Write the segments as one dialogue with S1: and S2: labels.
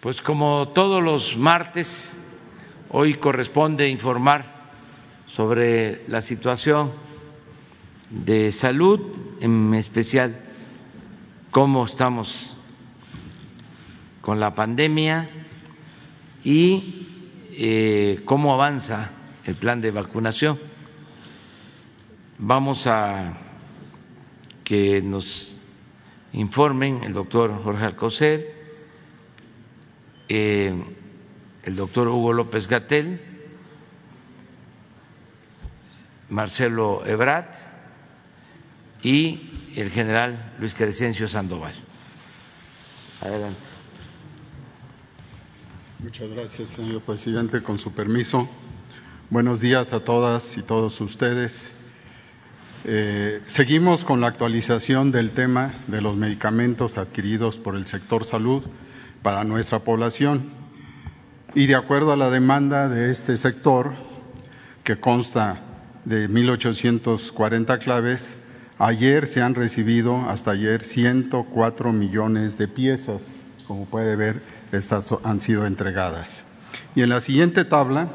S1: Pues como todos los martes, hoy corresponde informar sobre la situación de salud, en especial cómo estamos con la pandemia y eh, cómo avanza el plan de vacunación. Vamos a que nos informen el doctor Jorge Alcocer, eh, el doctor Hugo López Gatel, Marcelo Ebrat y el general Luis Crescencio Sandoval.
S2: Adelante. Muchas gracias, señor presidente. Con su permiso, buenos días a todas y todos ustedes. Eh, seguimos con la actualización del tema de los medicamentos adquiridos por el sector salud para nuestra población. Y de acuerdo a la demanda de este sector, que consta de 1.840 claves, ayer se han recibido, hasta ayer, 104 millones de piezas. Como puede ver, estas han sido entregadas. Y en la siguiente tabla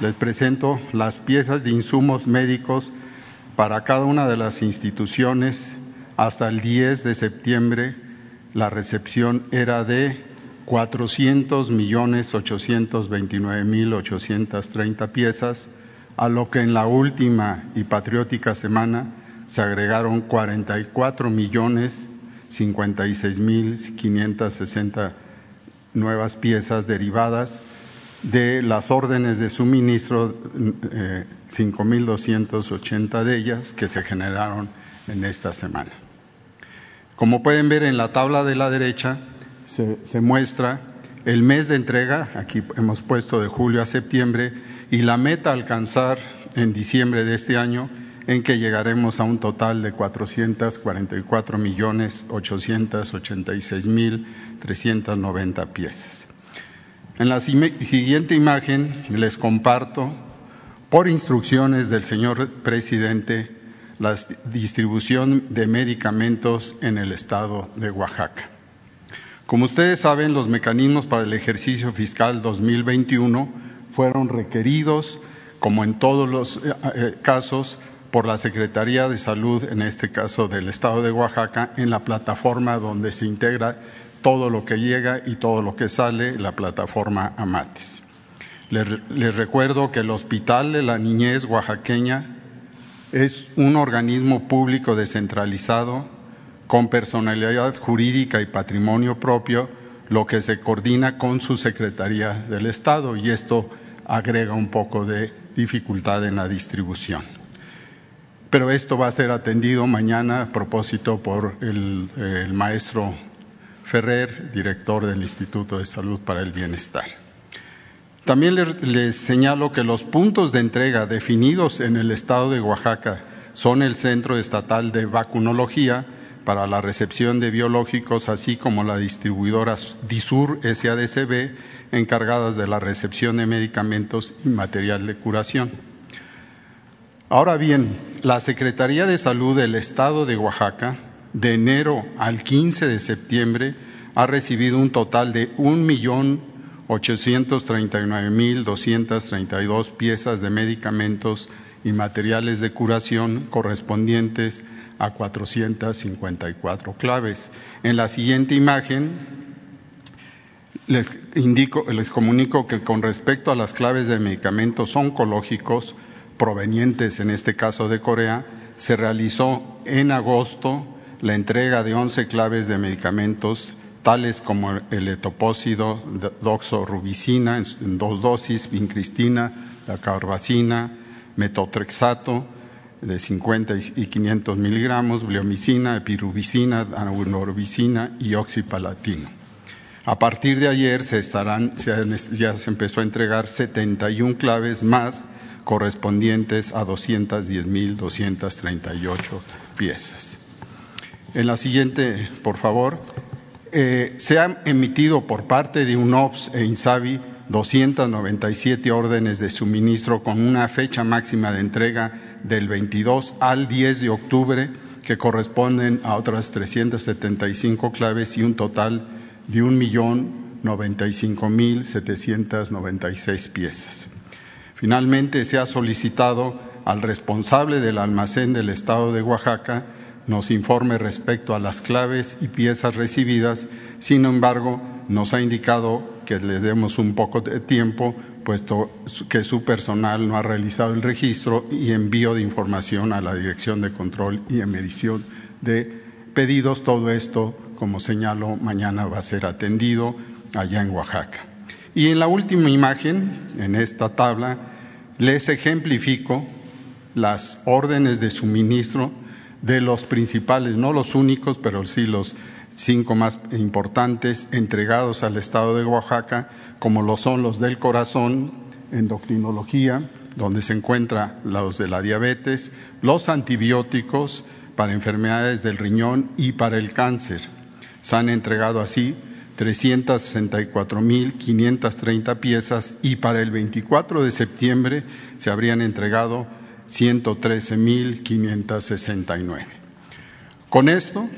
S2: les presento las piezas de insumos médicos para cada una de las instituciones hasta el 10 de septiembre la recepción era de 400 millones 829 mil 830 piezas, a lo que en la última y patriótica semana se agregaron 44 millones 56 mil 560 nuevas piezas derivadas de las órdenes de suministro, eh, 5.280 de ellas que se generaron en esta semana. Como pueden ver en la tabla de la derecha, se, muestra el mes de entrega, aquí hemos puesto de julio a septiembre, y la meta a alcanzar en diciembre de este año, en que llegaremos a un total de 444 millones 886 mil 390 piezas. En la siguiente imagen les comparto, por instrucciones del señor presidente, la distribución de medicamentos en el estado de Oaxaca. Como ustedes saben, los mecanismos para el ejercicio fiscal 2021 fueron requeridos, como en todos los eh, eh, casos, por la Secretaría de Salud, en este caso del Estado de Oaxaca, en la plataforma donde se integra todo lo que llega y todo lo que sale, la plataforma Amatis. Les, recuerdo que el Hospital de la Niñez Oaxaqueña es un organismo público descentralizado con personalidad jurídica y patrimonio propio, lo que se coordina con su Secretaría del Estado y esto agrega un poco de dificultad en la distribución. Pero esto va a ser atendido mañana a propósito por el, maestro Ferrer, director del Instituto de Salud para el Bienestar. También les, señalo que los puntos de entrega definidos en el estado de Oaxaca son el Centro Estatal de Vacunología para la recepción de biológicos, así como la distribuidora DISUR SADCB, encargadas de la recepción de medicamentos y material de curación. Ahora bien, la Secretaría de Salud del Estado de Oaxaca, de enero al 15 de septiembre, ha recibido un total de un millón 839.232 piezas de medicamentos y materiales de curación correspondientes a 454 claves. En la siguiente imagen les, indico, les comunico que con respecto a las claves de medicamentos oncológicos provenientes, en este caso de Corea, se realizó en agosto la entrega de 11 claves de medicamentos tales como el etopósido, doxorubicina en dos dosis, vincristina, la carbacina, metotrexato de 50 y 500 miligramos, bleomicina, epirubicina, anorubicina y oxipalatino. A partir de ayer se estarán, ya se empezó a entregar 71 claves más correspondientes a 210.238 piezas. En la siguiente, por favor, eh, se han emitido por parte de UNOPS e INSABI 297 órdenes de suministro con una fecha máxima de entrega del 22 al 10 de octubre, que corresponden a otras 375 claves y un total de un millón 95.796 piezas. Finalmente, se ha solicitado al responsable del almacén del Estado de Oaxaca nos informe respecto a las claves y piezas recibidas, sin embargo, nos ha indicado que le demos un poco de tiempo, puesto que su personal no ha realizado el registro y envío de información a la Dirección de Control y Medición de Pedidos. Todo esto, como señalo, mañana va a ser atendido allá en Oaxaca. Y en la última imagen, en esta tabla, les ejemplifico las órdenes de suministro de los principales, no los únicos, pero sí los cinco más importantes entregados al Estado de Oaxaca, como lo son los del corazón, endocrinología, donde se encuentran los de la diabetes, los antibióticos para enfermedades del riñón y para el cáncer. Se han entregado así 364.530 piezas y para el 24 de septiembre se habrían entregado 113.569. Con esto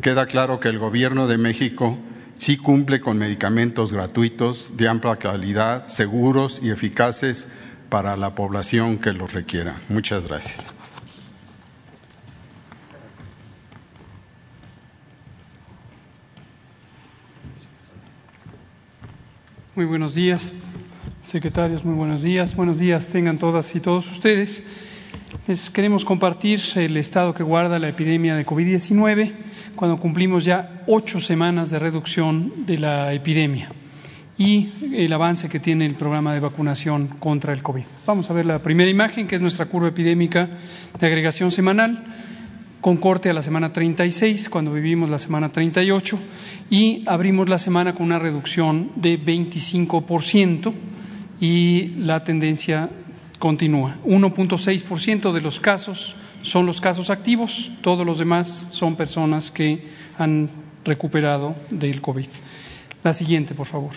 S2: queda claro que el Gobierno de México sí cumple con medicamentos gratuitos de amplia calidad, seguros y eficaces para la población que los requiera. Muchas gracias.
S3: Muy buenos días, secretarios, muy buenos días. Buenos días tengan todas y todos ustedes. Les queremos compartir el estado que guarda la epidemia de COVID-19 cuando cumplimos ya ocho semanas de reducción de la epidemia y el avance que tiene el programa de vacunación contra el COVID. Vamos a ver la primera imagen, que es nuestra curva epidémica de agregación semanal, con corte a la semana 36, cuando vivimos la semana 38, y abrimos la semana con una reducción de 25% y la tendencia continúa. 1.6% de los casos son los casos activos, todos los demás son personas que han recuperado del COVID. La siguiente, por favor.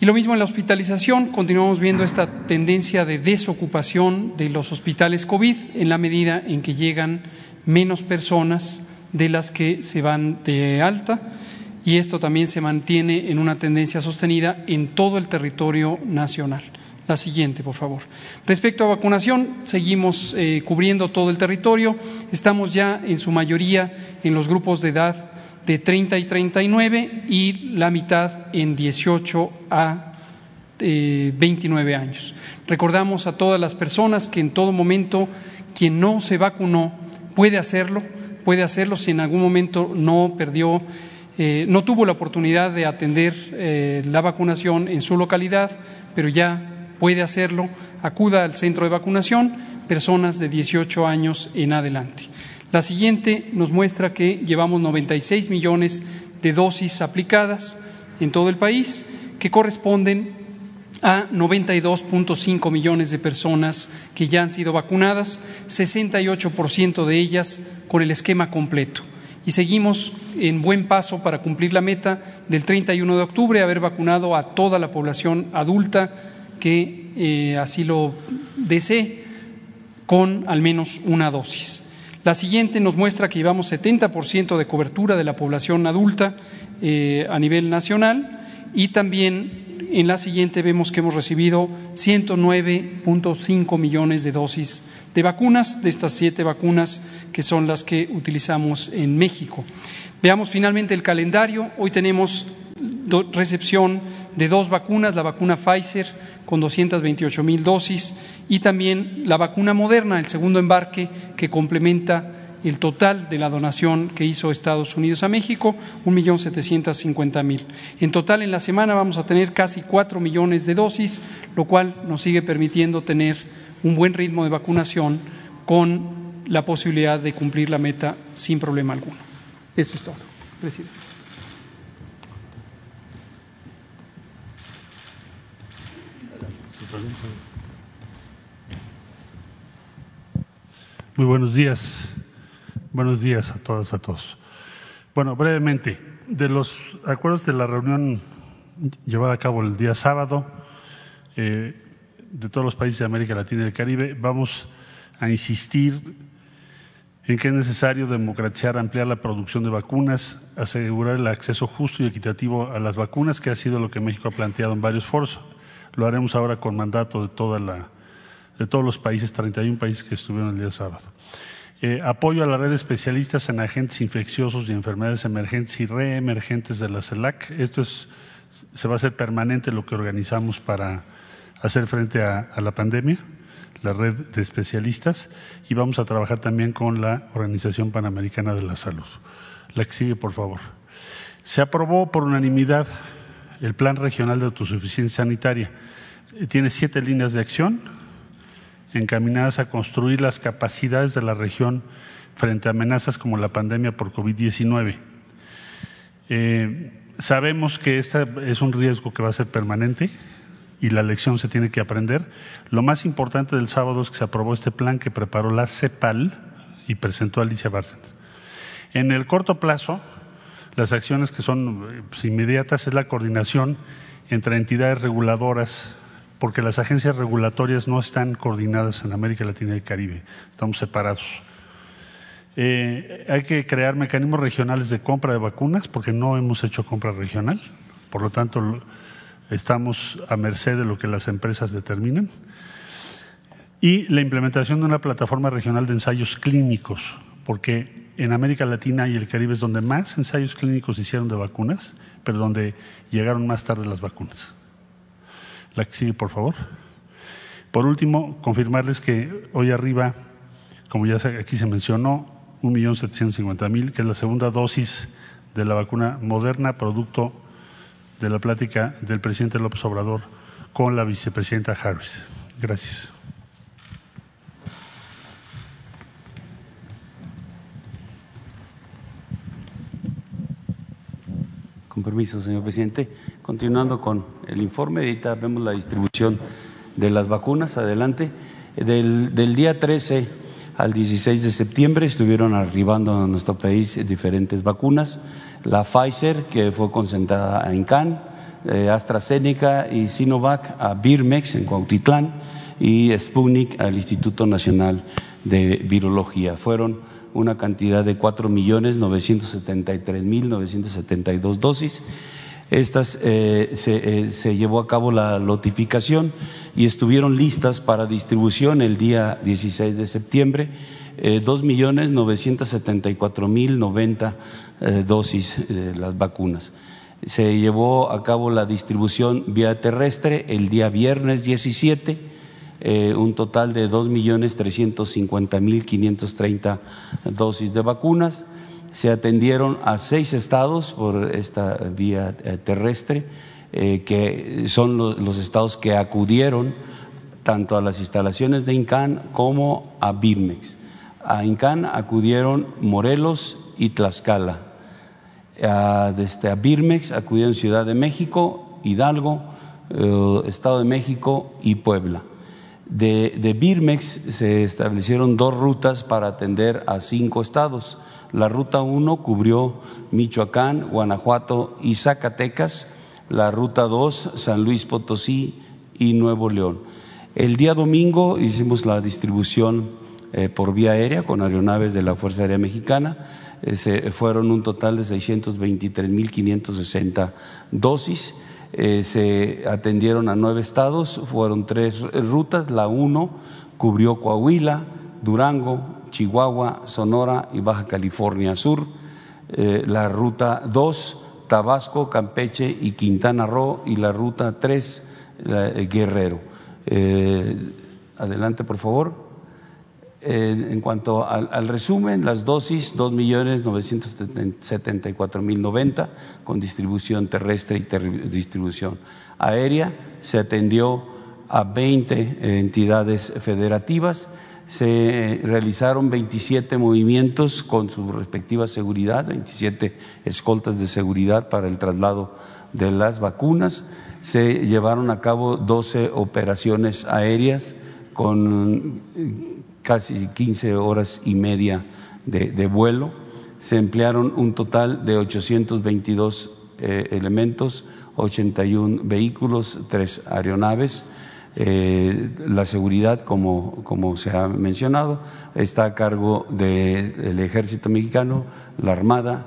S3: Y lo mismo en la hospitalización, continuamos viendo esta tendencia de desocupación de los hospitales COVID en la medida en que llegan menos personas de las que se van de alta y esto también se mantiene en una tendencia sostenida en todo el territorio nacional. La siguiente, por favor. Respecto a vacunación, seguimos eh, cubriendo todo el territorio. Estamos ya en su mayoría en los grupos de edad de 30 y 39 y la mitad en 18 a 29 eh, años. Recordamos a todas las personas que en todo momento quien no se vacunó puede hacerlo, puede hacerlo si en algún momento no perdió, eh, no tuvo la oportunidad de atender la vacunación en su localidad, pero ya puede hacerlo, acuda al centro de vacunación, personas de 18 años en adelante. La siguiente nos muestra que llevamos 96 millones de dosis aplicadas en todo el país, que corresponden a 92.5 millones de personas que ya han sido vacunadas, 68% de ellas con el esquema completo. Y seguimos en buen paso para cumplir la meta del 31 de octubre, haber vacunado a toda la población adulta que eh, así lo desee con al menos una dosis. La siguiente nos muestra que llevamos 70% de cobertura de la población adulta eh, a nivel nacional y también en la siguiente vemos que hemos recibido 109.5 millones de dosis de vacunas, de estas siete vacunas que son las que utilizamos en México. Veamos finalmente el calendario. Hoy tenemos recepción de dos vacunas, la vacuna Pfizer con 228 mil dosis y también la vacuna moderna, el segundo embarque que complementa el total de la donación que hizo Estados Unidos a México, un millón setecientos cincuenta mil. En total, en la semana vamos a tener casi cuatro millones de dosis, lo cual nos sigue permitiendo tener un buen ritmo de vacunación con la posibilidad de cumplir la meta sin problema alguno. Esto es todo. Presidente.
S4: Muy buenos días. Buenos días a todas, a todos. Bueno, brevemente, de los acuerdos de la reunión llevada a cabo el día sábado eh, de todos los países de América Latina y el Caribe, vamos a insistir en que es necesario democratizar, ampliar la producción de vacunas, asegurar el acceso justo y equitativo a las vacunas, que ha sido lo que México ha planteado en varios foros. Lo haremos ahora con mandato de, toda la, de todos los países, 31 países que estuvieron el día sábado. Eh, apoyo a la red de especialistas en agentes infecciosos y enfermedades emergentes y reemergentes de la CELAC. Esto es, se va a hacer permanente lo que organizamos para hacer frente a la pandemia la red de especialistas, y vamos a trabajar también con la Organización Panamericana de la Salud. La que sigue, por favor. Se aprobó por unanimidad el Plan Regional de Autosuficiencia Sanitaria. Tiene siete líneas de acción encaminadas a construir las capacidades de la región frente a amenazas como la pandemia por COVID-19. Eh, sabemos que este es un riesgo que va a ser permanente y la lección se tiene que aprender. Lo más importante del sábado es que se aprobó este plan que preparó la CEPAL y presentó Alicia Bárcenas. En el corto plazo, las acciones que son pues, inmediatas es la coordinación entre entidades reguladoras, porque las agencias regulatorias no están coordinadas en América Latina y el Caribe, estamos separados. Eh, hay que crear mecanismos regionales de compra de vacunas, porque no hemos hecho compra regional, por lo tanto estamos a merced de lo que las empresas determinen. Y la implementación de una plataforma regional de ensayos clínicos, porque en América Latina y el Caribe es donde más ensayos clínicos hicieron de vacunas, pero donde llegaron más tarde las vacunas. La que sigue, por favor. Por último, confirmarles que hoy arriba, como ya aquí se mencionó, 1.750.000, que es la segunda dosis de la vacuna moderna, producto de la plática del presidente López Obrador con la vicepresidenta Harris. Gracias.
S5: Con permiso, señor presidente. Continuando con el informe, ahorita vemos la distribución de las vacunas. Adelante. Del, del día 13 al 16 de septiembre estuvieron arribando a nuestro país diferentes vacunas la Pfizer, que fue concentrada en Cannes, eh, AstraZeneca y Sinovac a Birmex en Cuautitlán y Sputnik al Instituto Nacional de Virología. Fueron una cantidad de cuatro millones novecientos setenta y tres mil novecientos setenta y dos dosis. Estas eh, se, eh, se, llevó a cabo la notificación y estuvieron listas para distribución el día 16 de septiembre, dos millones novecientos setenta y cuatro mil noventa eh, dosis de las vacunas. Se llevó a cabo la distribución vía terrestre el día viernes 17, eh, un total de dos millones trescientos cincuenta mil quinientos treinta dosis de vacunas. Se atendieron a seis estados por esta vía eh, terrestre, que son los, estados que acudieron tanto a las instalaciones de INCAN como a BIRMEX. A INCAN acudieron Morelos y Tlaxcala a, desde, a Birmex acudieron Ciudad de México, Hidalgo, eh, Estado de México y Puebla. De, Birmex se establecieron dos rutas para atender a cinco estados. La ruta 1 cubrió Michoacán, Guanajuato y Zacatecas. La ruta 2, San Luis Potosí y Nuevo León. El día domingo hicimos la distribución eh, por vía aérea con aeronaves de la Fuerza Aérea Mexicana se fueron un total de 623.560 dosis. Eh, se atendieron a nueve estados, fueron tres rutas. La uno cubrió Coahuila, Durango, Chihuahua, Sonora y Baja California Sur. Eh, la ruta dos, Tabasco, Campeche y Quintana Roo. Y la ruta tres, Guerrero. Eh, adelante, por favor en cuanto al, resumen, las dosis, 2.974.090 con distribución terrestre y distribución aérea. Se atendió a 20 entidades federativas. Se realizaron 27 movimientos con su respectiva seguridad, 27 escoltas de seguridad para el traslado de las vacunas. Se llevaron a cabo 12 operaciones aéreas con casi 15 horas y media de, vuelo. Se emplearon un total de 822 eh, elementos, 81 vehículos, tres aeronaves. Eh, la seguridad, como, como se ha mencionado, está a cargo del Ejército Mexicano, la Armada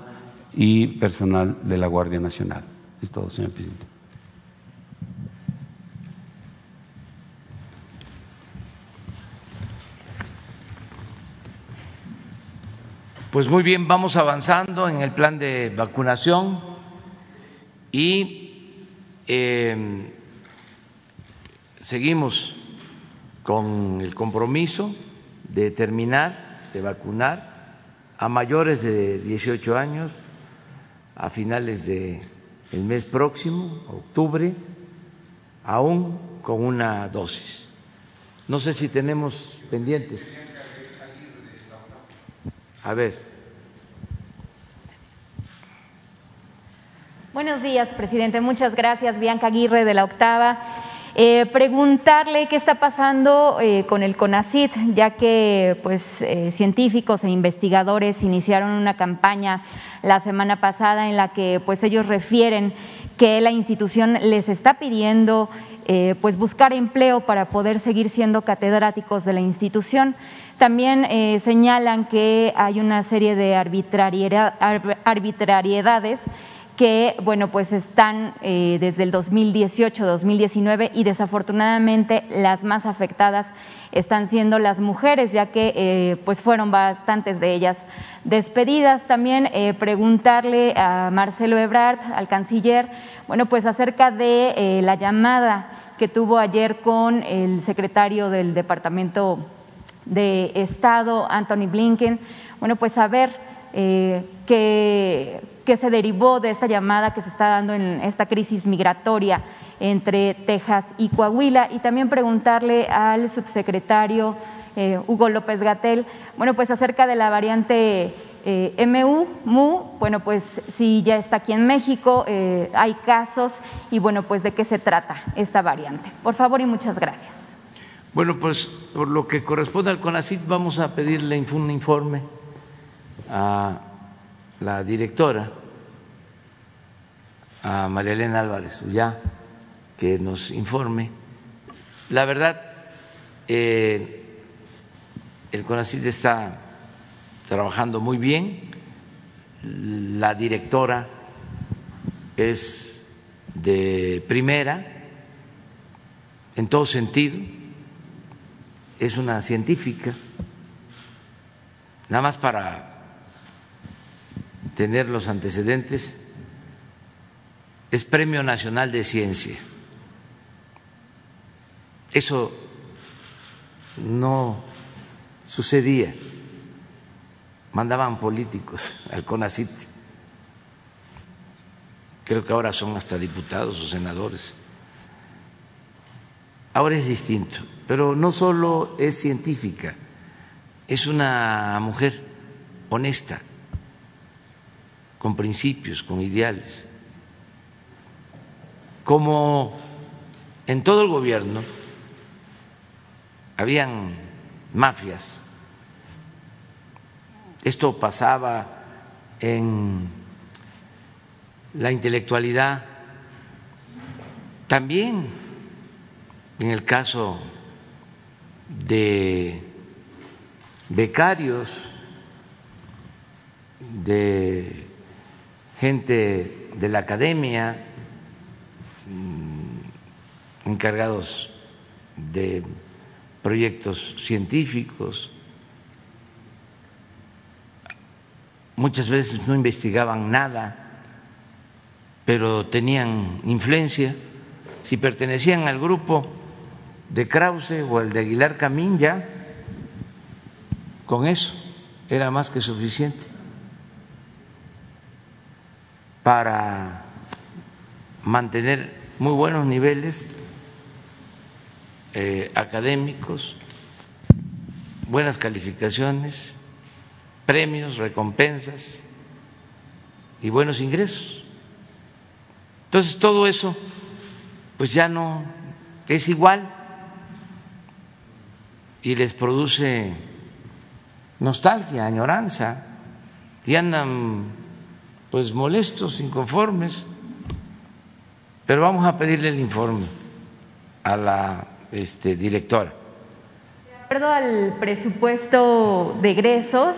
S5: y personal de la Guardia Nacional. Es todo, señor presidente.
S1: Pues muy bien, vamos avanzando en el plan de vacunación y eh, seguimos con el compromiso de terminar de vacunar a mayores de 18 años a finales del mes próximo, octubre, aún con una dosis. No sé si tenemos pendientes. A ver.
S6: Buenos días, presidente. Muchas gracias, Bianca Aguirre de la Octava. Eh, preguntarle qué está pasando eh, con el CONACIT, ya que pues, eh, científicos e investigadores iniciaron una campaña la semana pasada en la que pues, ellos refieren que la institución les está pidiendo pues, buscar empleo para poder seguir siendo catedráticos de la institución. También eh, señalan que hay una serie de arbitrariedades que, bueno, pues están eh, desde el 2018-2019 y desafortunadamente las más afectadas están siendo las mujeres, ya que eh, pues fueron bastantes de ellas despedidas. También preguntarle a Marcelo Ebrard, al canciller, bueno, pues acerca de la llamada que tuvo ayer con el secretario del Departamento de Estado, Anthony Blinken, bueno, pues saber eh, qué, se derivó de esta llamada que se está dando en esta crisis migratoria entre Texas y Coahuila y también preguntarle al subsecretario eh, Hugo López Gatel, bueno, pues acerca de la variante eh, MU, MU, bueno, pues si ya está aquí en México, hay casos y bueno, pues de qué se trata esta variante. Por favor y muchas gracias.
S1: Bueno, pues por lo que corresponde al CONACIT vamos a pedirle un informe a la directora, a María Elena Álvarez, ya que nos informe. La verdad, eh, el CONACIT está trabajando muy bien, la directora es de primera en todo sentido. Es una científica, nada más para tener los antecedentes, es Premio Nacional de Ciencia. Eso no sucedía. Mandaban políticos al CONACIT. Creo que ahora son hasta diputados o senadores. Ahora es distinto pero no solo es científica, es una mujer honesta, con principios, con ideales. Como en todo el gobierno habían mafias, esto pasaba en la intelectualidad, también en el caso de becarios, de gente de la academia, encargados de proyectos científicos. Muchas veces no investigaban nada, pero tenían influencia. Si pertenecían al grupo de Krause o el de Aguilar Camín ya, con eso era más que suficiente para mantener muy buenos niveles eh, académicos, buenas calificaciones, premios, recompensas y buenos ingresos. Entonces todo eso pues ya no es igual y les produce nostalgia, añoranza, y andan pues molestos, inconformes, pero vamos a pedirle el informe a la este, directora.
S6: De acuerdo al presupuesto de egresos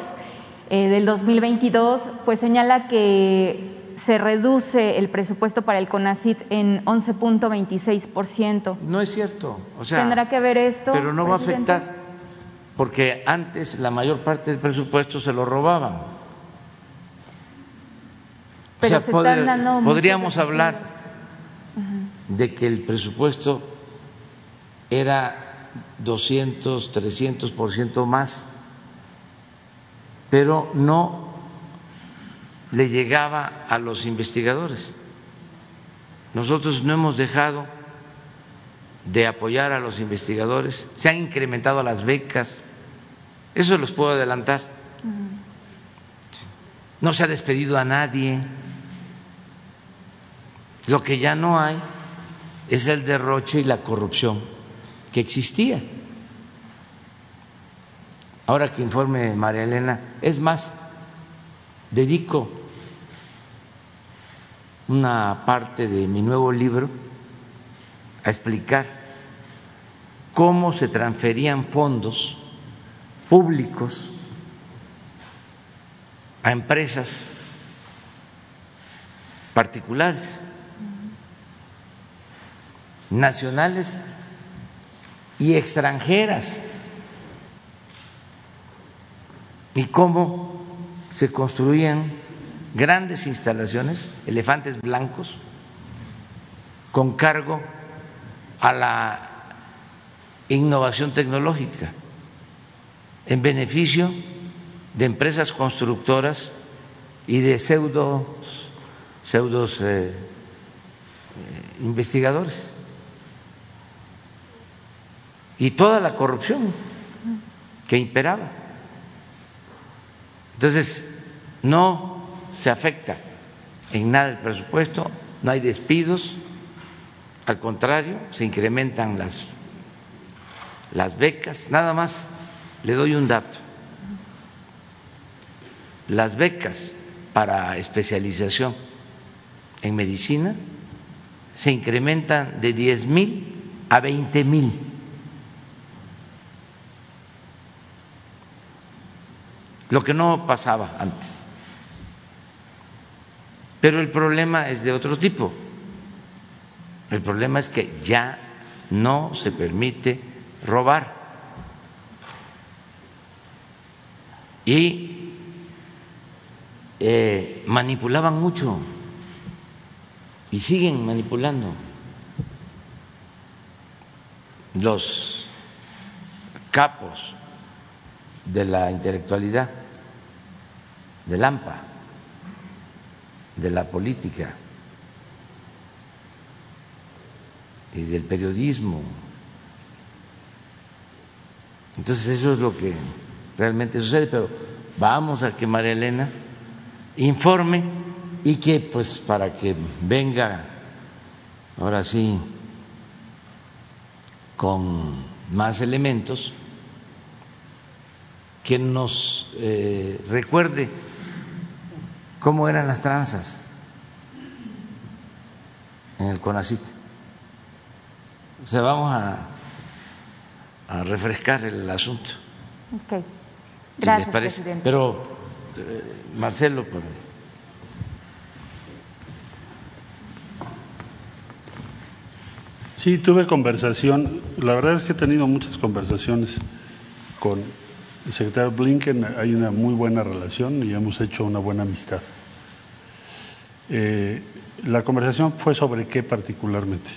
S6: eh, del 2022, pues señala que se reduce el presupuesto para el CONACIT en 11.26%.
S1: No es cierto. O sea,
S6: ¿Tendrá que ver esto?
S1: Pero no va a afectar, porque antes la mayor parte del presupuesto se lo robaban.
S6: Pero
S1: o sea,
S6: se
S1: pod-
S6: están dando muchos
S1: podríamos hablar de que el presupuesto era 200, 300 por ciento más, pero no le llegaba a los investigadores. Nosotros no hemos dejado de apoyar a los investigadores, se han incrementado las becas, eso los puedo adelantar. No se ha despedido a nadie. Lo que ya no hay es el derroche y la corrupción que existía. Ahora que informe María Elena, es más, dedico una parte de mi nuevo libro a explicar cómo se transferían fondos públicos a empresas particulares, nacionales y extranjeras, y cómo se construían grandes instalaciones, elefantes blancos, con cargo a la innovación tecnológica, en beneficio de empresas constructoras y de pseudos, eh, eh, investigadores. Y toda la corrupción que imperaba. Entonces, no se afecta en nada el presupuesto, no hay despidos, al contrario, se incrementan las, las becas. Nada más le doy un dato. Las becas para especialización en medicina se incrementan de 10 mil a 20 mil. Lo que no pasaba antes. Pero el problema es de otro tipo. El problema es que ya no se permite robar. Y eh, manipulaban mucho y siguen manipulando los capos de la intelectualidad, del AMPA, de la política y del periodismo. Entonces eso es lo que realmente sucede, pero vamos a que María Elena informe y que pues para que venga ahora sí con más elementos que nos eh, recuerde cómo eran las tranzas en el CONACIT. O sea, vamos a, a refrescar el asunto,
S6: Ok.
S1: si
S6: Gracias,
S1: les parece.
S6: presidente.
S1: Pero, eh, Marcelo, pues,
S4: Sí, tuve conversación. La verdad es que he tenido muchas conversaciones con el secretario Blinken. Hay una muy buena relación y hemos hecho una buena amistad. Eh, la conversación fue sobre qué particularmente.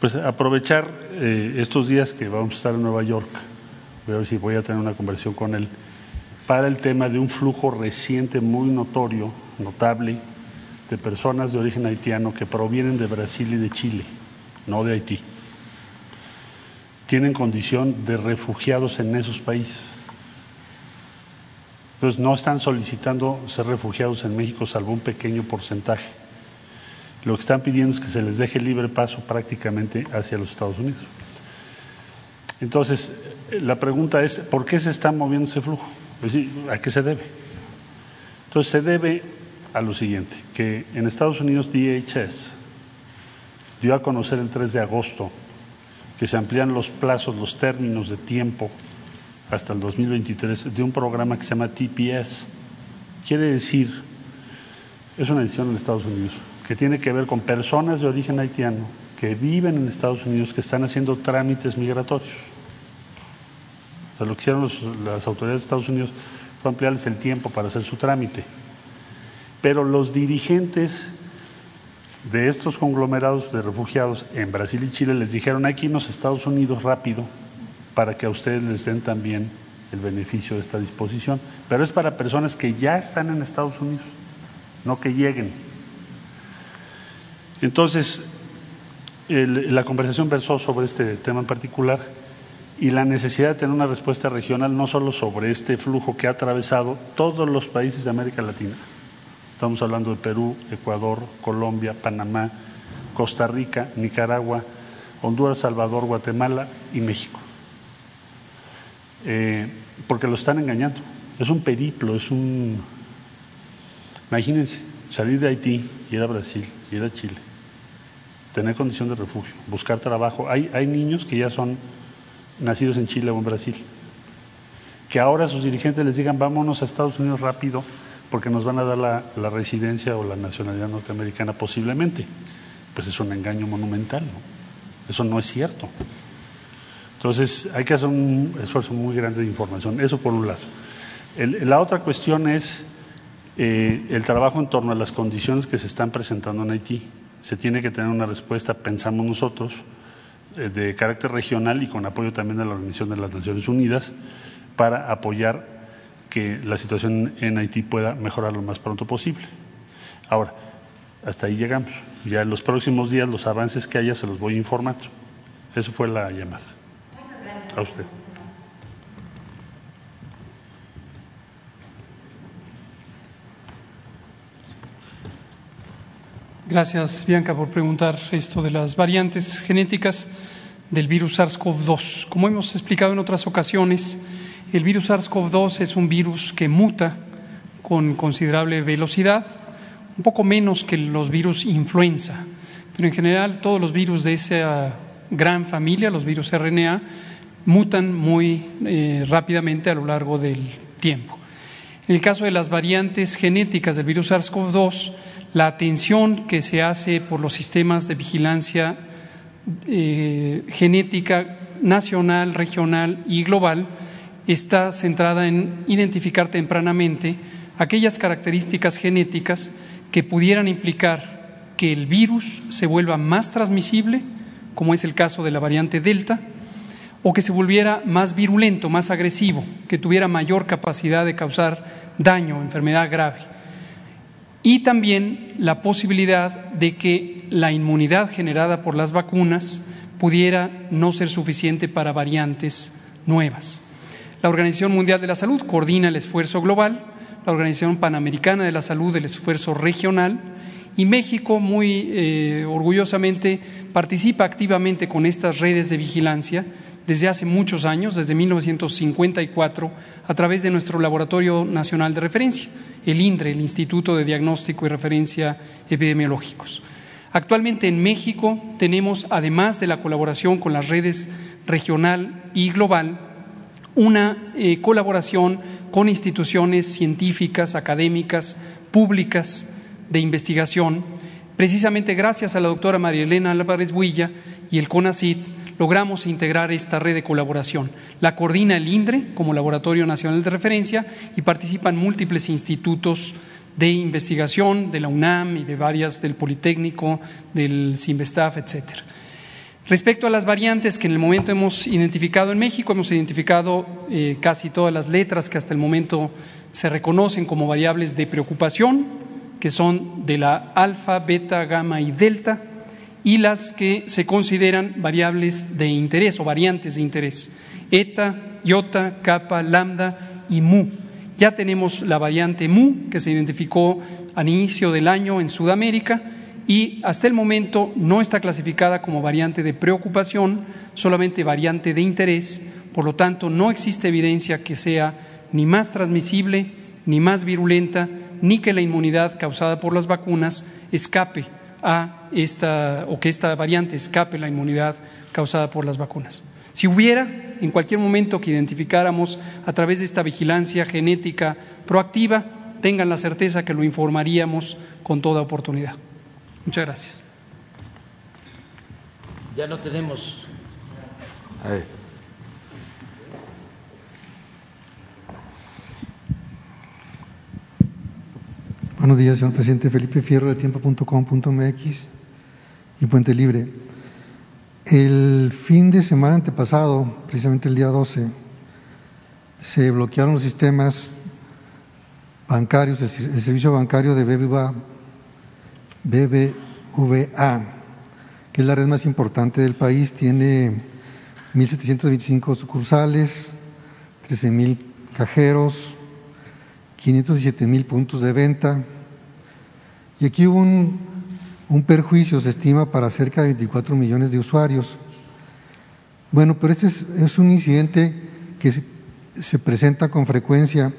S4: Pues aprovechar eh, estos días que vamos a estar en Nueva York, voy a ver si voy a tener una conversación con él, para el tema de un flujo reciente muy notorio, notable, de personas de origen haitiano que provienen de Brasil y de Chile, no de Haití. Tienen condición de refugiados en esos países. Entonces no están solicitando ser refugiados en México salvo un pequeño porcentaje. Lo que están pidiendo es que se les deje libre paso prácticamente hacia los Estados Unidos. Entonces, la pregunta es, ¿por qué se está moviendo ese flujo? ¿A qué se debe? Entonces, se debe a lo siguiente, que en Estados Unidos DHS dio a conocer el 3 de agosto que se amplían los plazos, los términos de tiempo hasta el 2023 de un programa que se llama TPS. Quiere decir, es una decisión en Estados Unidos, que tiene que ver con personas de origen haitiano que viven en Estados Unidos, que están haciendo trámites migratorios. lo que hicieron las autoridades de Estados Unidos fue ampliarles el tiempo para hacer su trámite. Pero los dirigentes de estos conglomerados de refugiados en Brasil y Chile les dijeron hay que irnos a Estados Unidos rápido para que a ustedes les den también el beneficio de esta disposición. Pero es para personas que ya están en Estados Unidos, no que lleguen. Entonces, la conversación versó sobre este tema en particular y la necesidad de tener una respuesta regional no solo sobre este flujo que ha atravesado todos los países de América Latina. Estamos hablando de Perú, Ecuador, Colombia, Panamá, Costa Rica, Nicaragua, Honduras, Salvador, Guatemala y México. Eh, porque lo están engañando. Es un periplo, es un... Imagínense, salir de Haití, ir a Brasil, ir a Chile, tener condición de refugio, buscar trabajo. Hay, hay niños que ya son nacidos en Chile o en Brasil, que ahora sus dirigentes les digan vámonos a Estados Unidos rápido porque nos van a dar la, residencia o la nacionalidad norteamericana posiblemente. Pues es un engaño monumental, ¿no? Eso no es cierto. Entonces hay que hacer un esfuerzo muy grande de información, eso por un lado. la otra cuestión es eh, el trabajo en torno a las condiciones que se están presentando en Haití se tiene que tener una respuesta, pensamos nosotros, eh, de carácter regional y con apoyo también de la Organización de las Naciones Unidas para apoyar que la situación en Haití pueda mejorar lo más pronto posible. Ahora, hasta ahí llegamos. Ya en los próximos días los avances que haya se los voy informando. Eso fue la llamada. A usted.
S3: Gracias, Bianca, por preguntar esto de las variantes genéticas del virus SARS-CoV-2. Como hemos explicado en otras ocasiones, el virus SARS-CoV-2 es un virus que muta con considerable velocidad, un poco menos que los virus influenza, pero en general todos los virus de esa gran familia, los virus RNA, mutan muy eh, rápidamente a lo largo del tiempo. En el caso de las variantes genéticas del virus SARS-CoV-2, la atención que se hace por los sistemas de vigilancia eh, genética nacional, regional y global está centrada en identificar tempranamente aquellas características genéticas que pudieran implicar que el virus se vuelva más transmisible, como es el caso de la variante Delta, o que se volviera más virulento, más agresivo, que tuviera mayor capacidad de causar daño, enfermedad grave y también la posibilidad de que la inmunidad generada por las vacunas pudiera no ser suficiente para variantes nuevas. La Organización Mundial de la Salud coordina el esfuerzo global, la Organización Panamericana de la Salud el esfuerzo regional y México muy eh, orgullosamente participa activamente con estas redes de vigilancia desde hace muchos años, desde 1954, a través de nuestro Laboratorio Nacional de Referencia, el INDRE, el Instituto de Diagnóstico y Referencia Epidemiológicos. Actualmente en México tenemos, además de la colaboración con las redes regional y global, una eh, colaboración con instituciones científicas, académicas, públicas de investigación, precisamente gracias a la doctora María Elena Álvarez Huilla y el CONACIT, logramos integrar esta red de colaboración. La coordina el INDRE como Laboratorio Nacional de Referencia y participan múltiples institutos de investigación de la UNAM y de varias del Politécnico, del CIMBESTAF, etcétera. Respecto a las variantes que en el momento hemos identificado en México, hemos identificado eh, casi todas las letras que hasta el momento se reconocen como variables de preocupación, que son de la alfa, beta, gamma y delta y las que se consideran variables de interés o variantes de interés, eta, iota, kappa, lambda y mu. Ya tenemos la variante mu que se identificó al inicio del año en Sudamérica y hasta el momento no está clasificada como variante de preocupación, solamente variante de interés, por lo tanto no existe evidencia que sea ni más transmisible, ni más virulenta, ni que la inmunidad causada por las vacunas escape a esta o que esta variante escape la inmunidad causada por las vacunas. Si hubiera en cualquier momento que identificáramos a través de esta vigilancia genética proactiva, tengan la certeza que lo informaríamos con toda oportunidad. Muchas gracias.
S1: Ya no tenemos. A ver.
S7: Buenos días, señor presidente. Felipe Fierro de tiempo.com.mx y Puente Libre. El fin de semana antepasado, precisamente el día 12, se bloquearon los sistemas bancarios, el, servicio bancario de BBVA, BBVA, que es la red más importante del país, tiene 1.725 sucursales, 13.000 cajeros, 507 mil puntos de venta, y aquí hubo un, perjuicio, se estima, para cerca de 24 millones de usuarios. Bueno, pero este es, un incidente que se, presenta con frecuencia,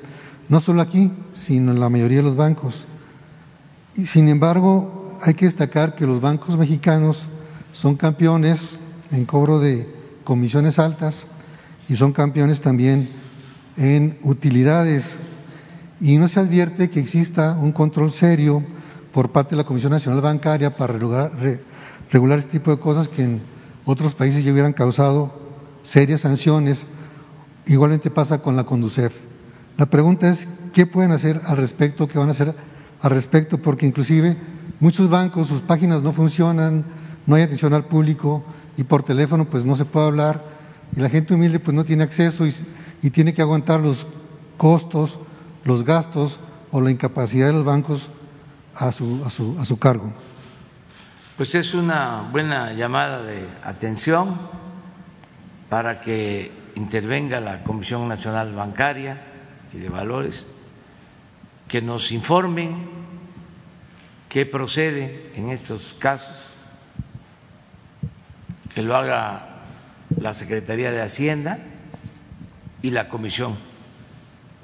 S7: no solo aquí, sino en la mayoría de los bancos. Y sin embargo, hay que destacar que los bancos mexicanos son campeones en cobro de comisiones altas y son campeones también en utilidades. Y no se advierte que exista un control serio por parte de la Comisión Nacional Bancaria para regular, este tipo de cosas que en otros países ya hubieran causado serias sanciones. Igualmente pasa con la Conducef. La pregunta es, ¿qué pueden hacer al respecto? ¿Qué van a hacer al respecto? Porque inclusive muchos bancos, sus páginas no funcionan, no hay atención al público y por teléfono pues no se puede hablar y la gente humilde pues no tiene acceso y, tiene que aguantar los costos, los gastos o la incapacidad de los bancos a su, a su, a su cargo.
S1: Pues es una buena llamada de atención para que intervenga la Comisión Nacional Bancaria y de Valores, que nos informen qué procede en estos casos, que lo haga la Secretaría de Hacienda y la Comisión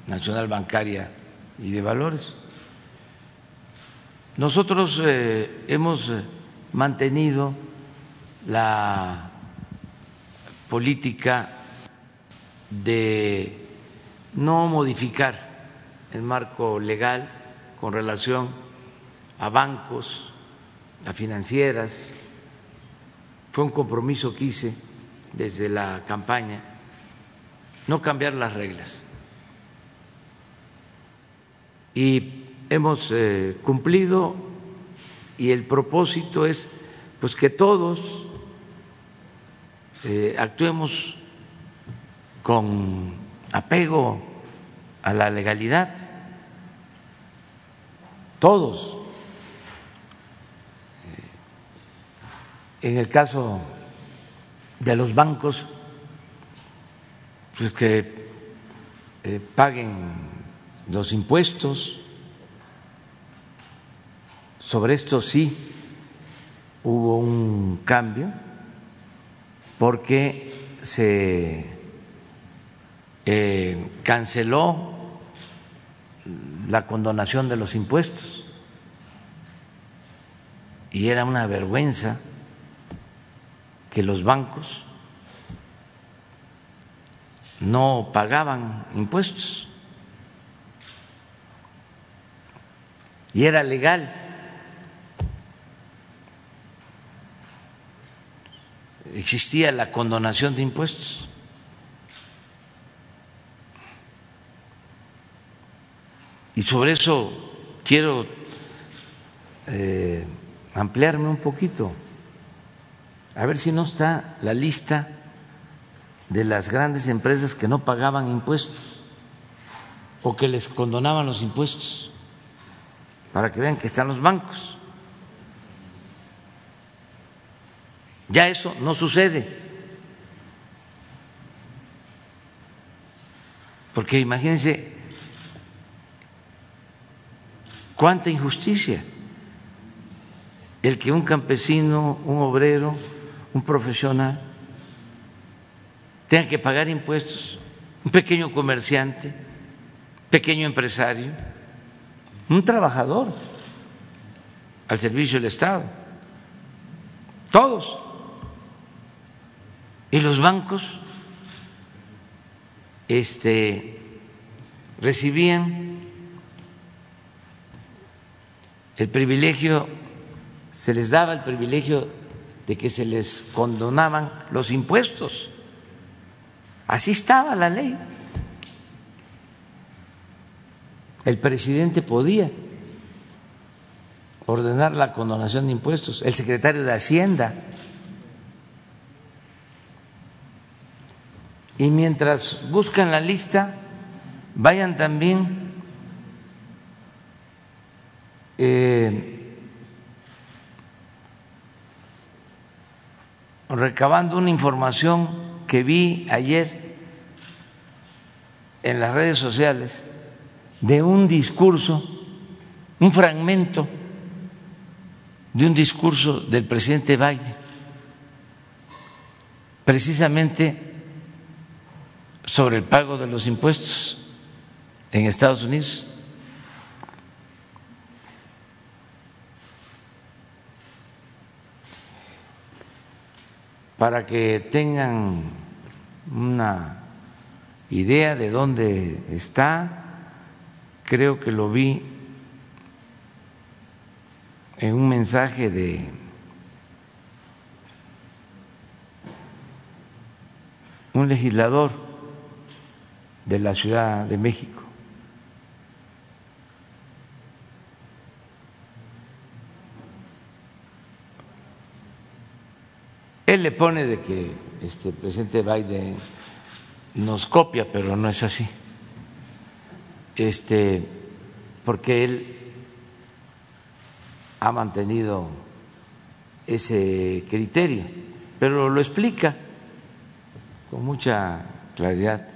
S1: Nacional Bancaria y de Valores. Nosotros eh, hemos mantenido la política de no modificar el marco legal con relación a bancos, a financieras. Fue un compromiso que hice desde la campaña, no cambiar las reglas. Y hemos eh, cumplido y el propósito es pues que todos eh, actuemos con apego a la legalidad, todos. En el caso de los bancos, pues que paguen los impuestos, sobre esto sí hubo un cambio porque se eh, canceló la condonación de los impuestos. Y era una vergüenza que los bancos no pagaban impuestos. Y era legal. Existía la condonación de impuestos. Y sobre eso quiero eh, ampliarme un poquito, a ver si no está la lista de las grandes empresas que no pagaban impuestos o que les condonaban los impuestos, para que vean que están los bancos. Ya eso no sucede. Porque imagínense cuánta injusticia el que un campesino, un obrero, un profesional. Tenga que pagar impuestos, un pequeño comerciante, pequeño empresario, un trabajador al servicio del Estado. Todos. Y los bancos este, recibían el privilegio, se les daba el privilegio de que se les condonaban los impuestos. Así estaba la ley. El presidente podía ordenar la condonación de impuestos, el secretario de Hacienda. Y mientras buscan la lista, vayan también eh, recabando una información que vi ayer en las redes sociales de un discurso, un fragmento de un discurso del presidente Biden, precisamente sobre el pago de los impuestos en Estados Unidos. Para que tengan una idea de dónde está, creo que lo vi en un mensaje de un legislador de la Ciudad de México. Él le pone de que este, el presidente Biden nos copia, pero no es así. Este, porque él ha mantenido ese criterio, pero lo explica con mucha claridad.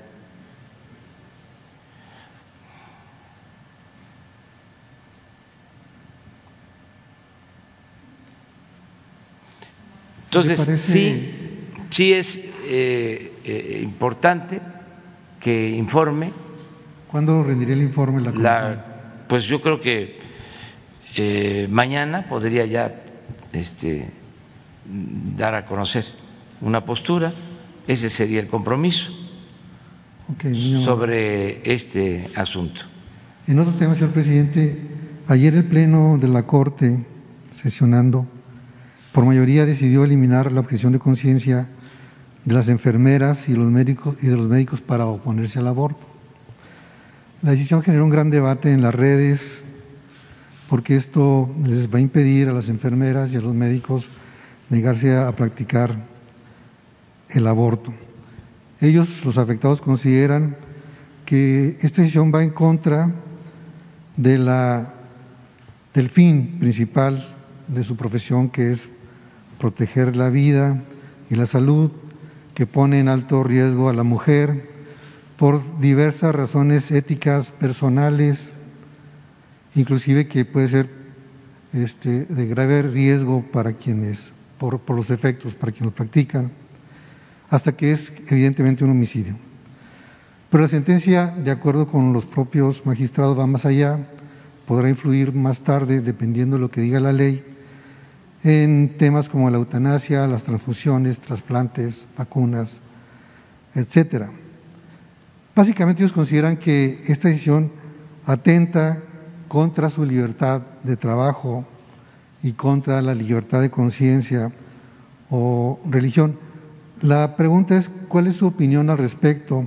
S1: Entonces, sí, sí es eh, eh, importante que informe.
S7: ¿Cuándo rendiría el informe la comisión?
S1: pues yo creo que eh, mañana podría ya este, dar a conocer una postura, ese sería el compromiso sobre este asunto.
S7: En otro tema, señor presidente, ayer el Pleno de la Corte, sesionando, por mayoría decidió eliminar la objeción de conciencia de las enfermeras y, los médicos, y de los médicos para oponerse al aborto. La decisión generó un gran debate en las redes, porque esto les va a impedir a las enfermeras y a los médicos negarse a, practicar el aborto. Ellos, los afectados, consideran que esta decisión va en contra de la, del fin principal de su profesión, que es proteger la vida y la salud, que pone en alto riesgo a la mujer por diversas razones éticas, personales, inclusive que puede ser este, de grave riesgo para quienes, por, por los efectos, para quienes lo practican, hasta que es evidentemente un homicidio. Pero la sentencia, de acuerdo con los propios magistrados, va más allá, podrá influir más tarde, dependiendo de lo que diga la ley, en temas como la eutanasia, las transfusiones, trasplantes, vacunas, etcétera. Básicamente ellos consideran que esta decisión atenta contra su libertad de trabajo y contra la libertad de conciencia o religión. La pregunta es cuál es su opinión al respecto.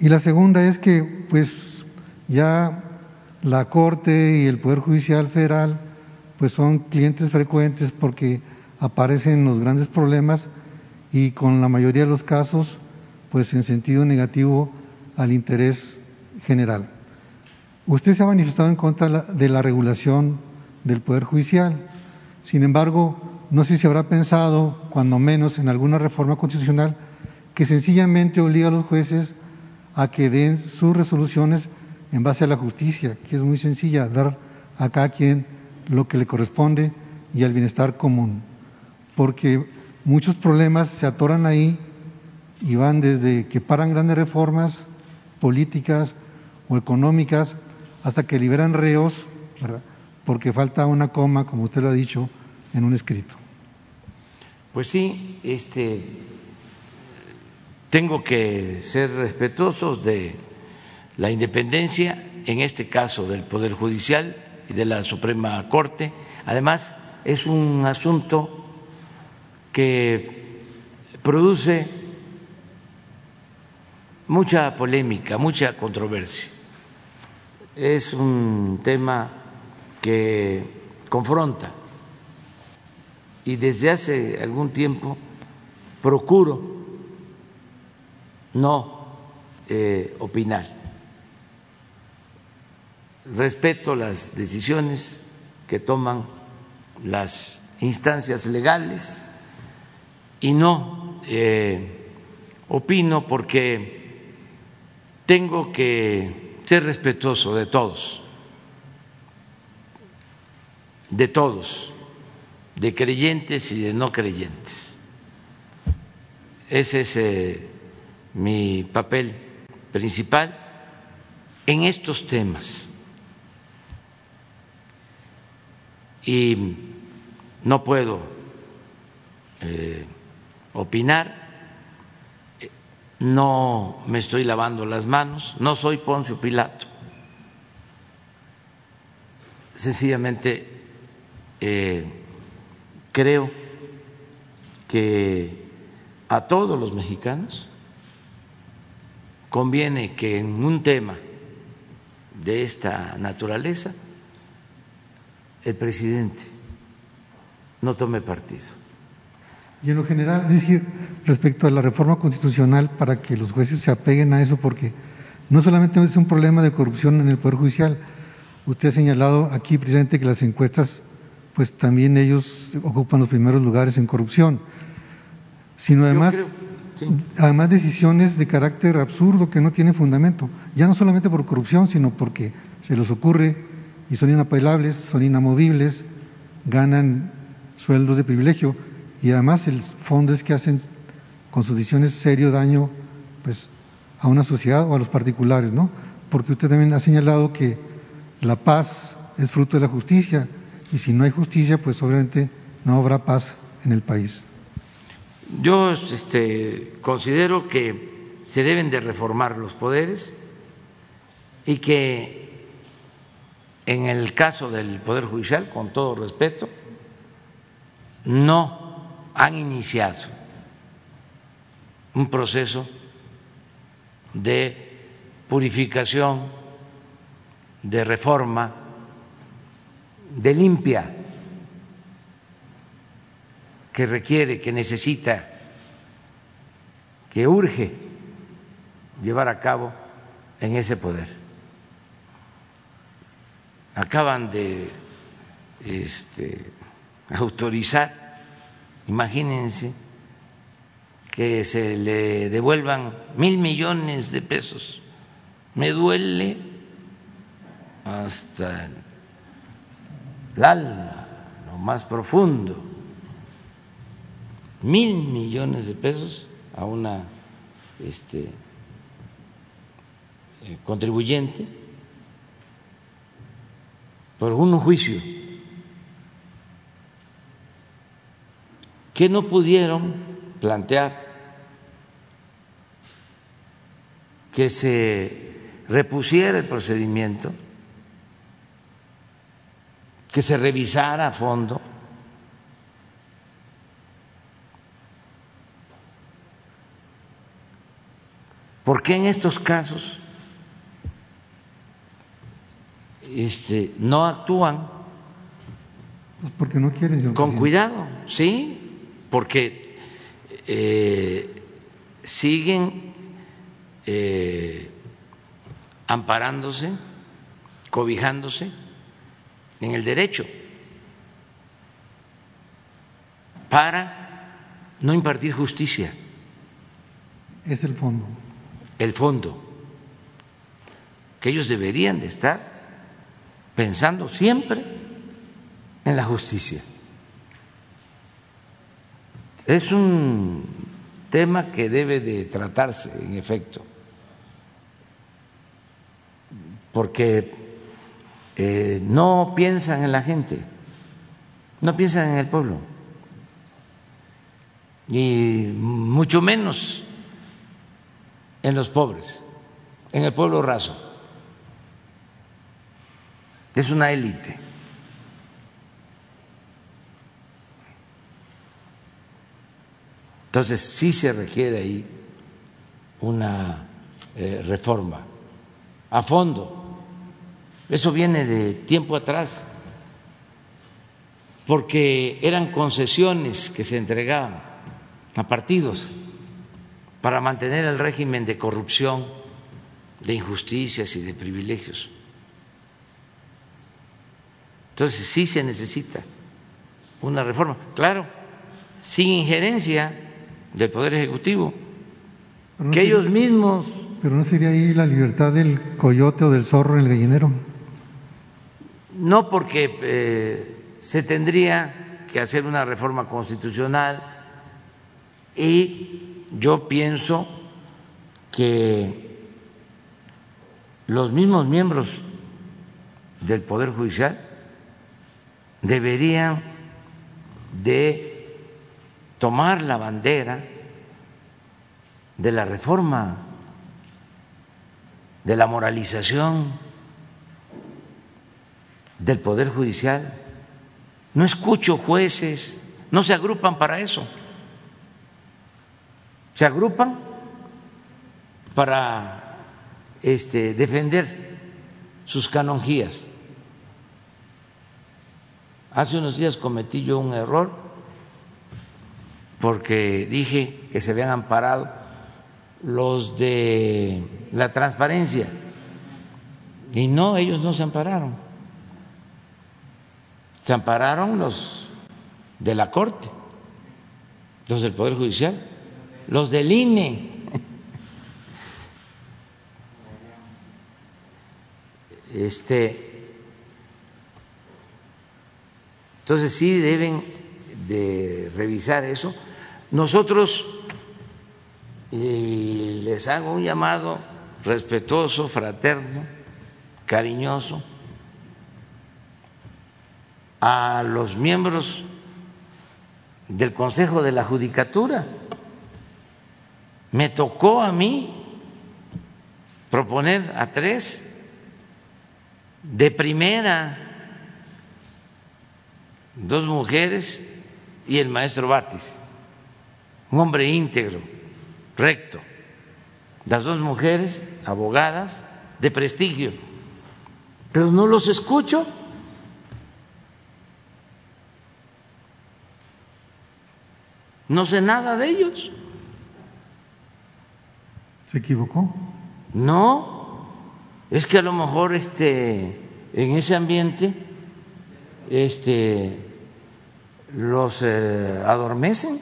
S7: Y la segunda es que pues ya la Corte y el Poder Judicial Federal pues son clientes frecuentes porque aparecen los grandes problemas y con la mayoría de los casos pues en sentido negativo al interés general. Usted se ha manifestado en contra de la regulación del Poder Judicial. Sin embargo, no sé si habrá pensado, cuando menos en alguna reforma constitucional, que sencillamente obliga a los jueces a que den sus resoluciones en base a la justicia, que es muy sencilla, dar a cada quien lo que le corresponde y al bienestar común. Porque muchos problemas se atoran ahí y van desde que paran grandes reformas políticas o económicas hasta que liberan reos, porque falta una coma, como usted lo ha dicho, en un escrito.
S1: Pues sí, este, tengo que ser respetuosos de la independencia, en este caso del Poder Judicial de la Suprema Corte. Además, es un asunto que produce mucha polémica, mucha controversia. Es un tema que confronta y desde hace algún tiempo procuro no eh, opinar. Respeto las decisiones que toman las instancias legales y no eh, opino porque tengo que ser respetuoso de todos, de todos de creyentes y de no creyentes. Ese es eh, mi papel principal en estos temas. Y no puedo eh, opinar, no me estoy lavando las manos, no soy Poncio Pilato. Sencillamente eh, creo que a todos los mexicanos conviene que en un tema de esta naturaleza el presidente no tome partido.
S7: Y en lo general, es decir, respecto a la reforma constitucional, para que los jueces se apeguen a eso, porque no solamente es un problema de corrupción en el Poder Judicial, usted ha señalado aquí precisamente que las encuestas pues también ellos ocupan los primeros lugares en corrupción, sino además, además decisiones de carácter absurdo que no tienen fundamento, ya no solamente por corrupción, sino porque se les ocurre y son inapelables, son inamovibles, ganan sueldos de privilegio y además el fondo es que hacen con sus decisiones serio daño pues, a una sociedad o a los particulares, ¿no? Porque usted también ha señalado que la paz es fruto de la justicia y si no hay justicia, pues obviamente no habrá paz en el país.
S1: Yo este, considero que se deben de reformar los poderes y que en el caso del Poder Judicial, con todo respeto, no han iniciado un proceso de purificación, de reforma de limpia que requiere, que necesita, que urge llevar a cabo en ese poder. Acaban de este, autorizar, imagínense, que se le devuelvan mil millones de pesos. Me duele hasta el alma, lo más profundo, mil millones de pesos a una este, eh, contribuyente por un juicio que no pudieron plantear que se repusiera el procedimiento que se revisara a fondo. ¿Por qué en estos casos este, no actúan?
S7: Pues porque no quieren.
S1: Con cuidado, sí, porque eh, siguen eh, amparándose, cobijándose en el derecho para no impartir justicia.
S7: Es el fondo.
S1: El fondo. Que ellos deberían de estar pensando siempre en la justicia. Es un tema que debe de tratarse, en efecto, porque eh, no piensan en la gente, no piensan en el pueblo. y mucho menos en los pobres, en el pueblo raso. Es una élite. Entonces sí se requiere ahí una eh, reforma a fondo. Eso viene de tiempo atrás, porque eran concesiones que se entregaban a partidos para mantener el régimen de corrupción, de injusticias y de privilegios. Entonces sí se necesita una reforma, claro, sin injerencia del Poder Ejecutivo, que ellos mismos...
S7: Pero no sería ahí la libertad del coyote o del zorro en el gallinero.
S1: No porque eh, se tendría que hacer una reforma constitucional y yo pienso que los mismos miembros del Poder Judicial deberían de tomar la bandera de la reforma, de la moralización del Poder Judicial. No escucho jueces, no se agrupan para eso. Se agrupan para este, defender sus canonjías. Hace unos días cometí yo un error porque dije que se habían amparado los de la transparencia y no, ellos no se ampararon. Se ampararon los de la Corte, los del Poder Judicial, los del INE. Este, Entonces sí deben de revisar eso. Nosotros les hago un llamado respetuoso, fraterno, cariñoso a los miembros del Consejo de la Judicatura. Me tocó a mí proponer a tres de primera dos mujeres y el maestro Batis, un hombre íntegro, recto. Las dos mujeres, abogadas de prestigio, pero no los escucho. No sé nada de ellos.
S7: ¿Se equivocó?
S1: No, es que a lo mejor este en ese ambiente este, los eh, adormecen.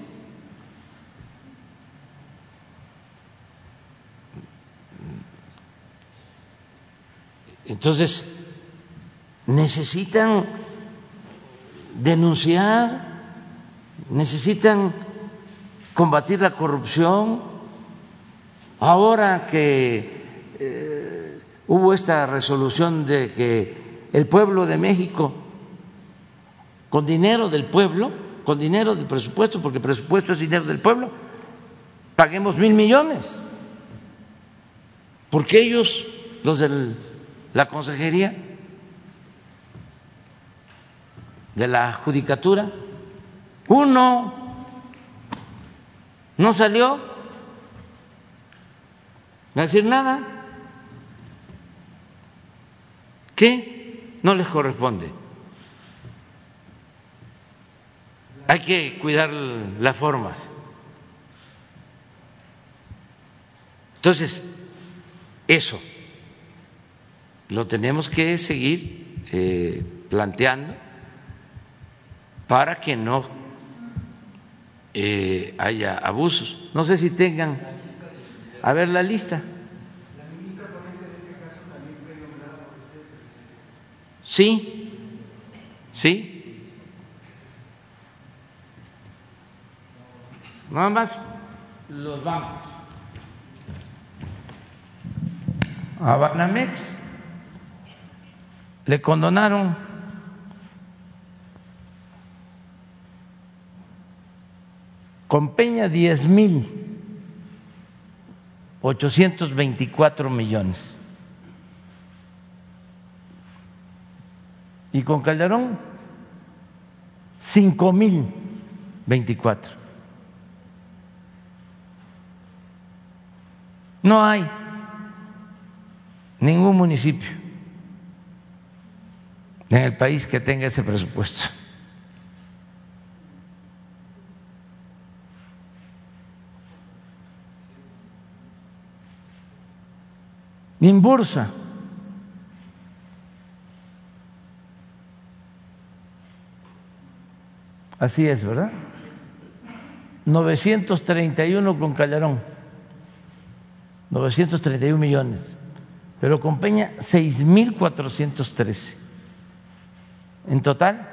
S1: Entonces, necesitan denunciar, necesitan combatir la corrupción. Ahora que eh, hubo esta resolución de que el pueblo de México con dinero del pueblo, con dinero del presupuesto, porque presupuesto es dinero del pueblo, paguemos mil millones. Porque ellos, los de la consejería, de la judicatura, uno no salió a decir nada. ¿Qué? No les corresponde. Hay que cuidar las formas. Entonces, eso lo tenemos que seguir eh, planteando para que no eh, haya abusos. No sé si tengan. A ver la lista. Sí, sí. Nada más los bancos. A Banamex le condonaron con Peña 10 mil 824 millones. Y con Calderón, 5 mil 24. No hay ningún municipio en el país que tenga ese presupuesto. Imbursa. Así es, ¿verdad? 931 con Calderón, 931 millones, pero con Peña 6.413. En total,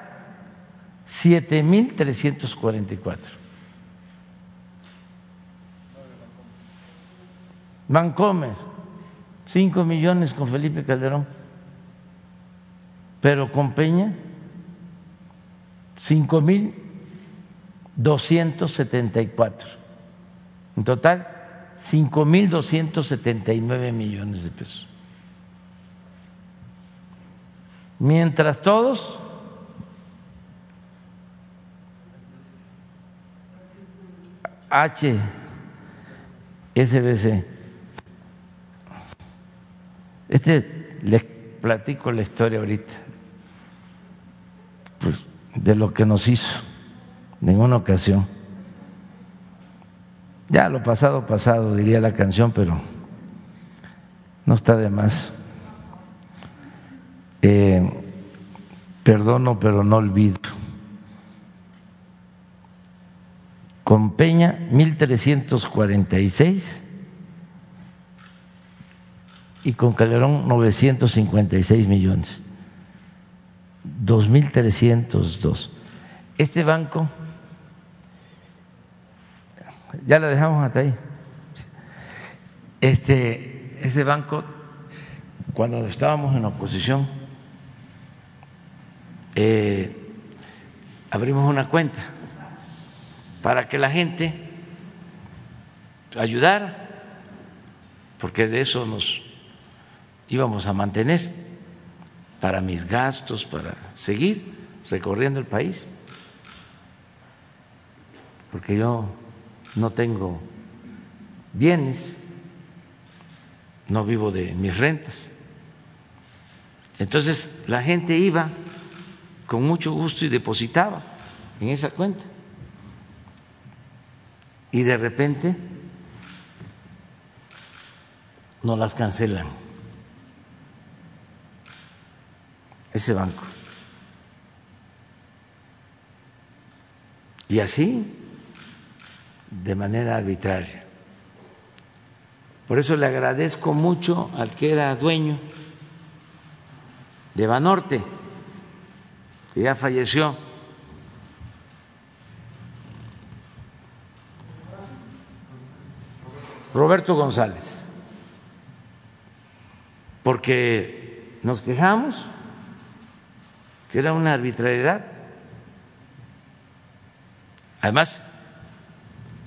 S1: 7.344. Vancomer, 5 millones con Felipe Calderón, pero con Peña, 5 mil 274. En total, 5.279 millones de pesos. Mientras todos HSBC. Este les platico la historia ahorita, pues de lo que nos hizo ninguna ocasión. Ya lo pasado, pasado, diría la canción, pero no está de más. Eh, perdono, pero no olvido. Con Peña, 1346 y con Calderón 956 millones, 2.302. Este banco ya la dejamos hasta ahí. Este, ese banco, cuando estábamos en oposición, eh, abrimos una cuenta para que la gente ayudara, porque de eso nos íbamos a mantener para mis gastos, para seguir recorriendo el país, porque yo no tengo bienes, no vivo de mis rentas. Entonces la gente iba con mucho gusto y depositaba en esa cuenta. Y de repente no las cancelan. Ese banco. Y así de manera arbitraria. Por eso le agradezco mucho al que era dueño de Banorte, que ya falleció. Roberto González, porque nos quejamos que era una arbitrariedad. Además,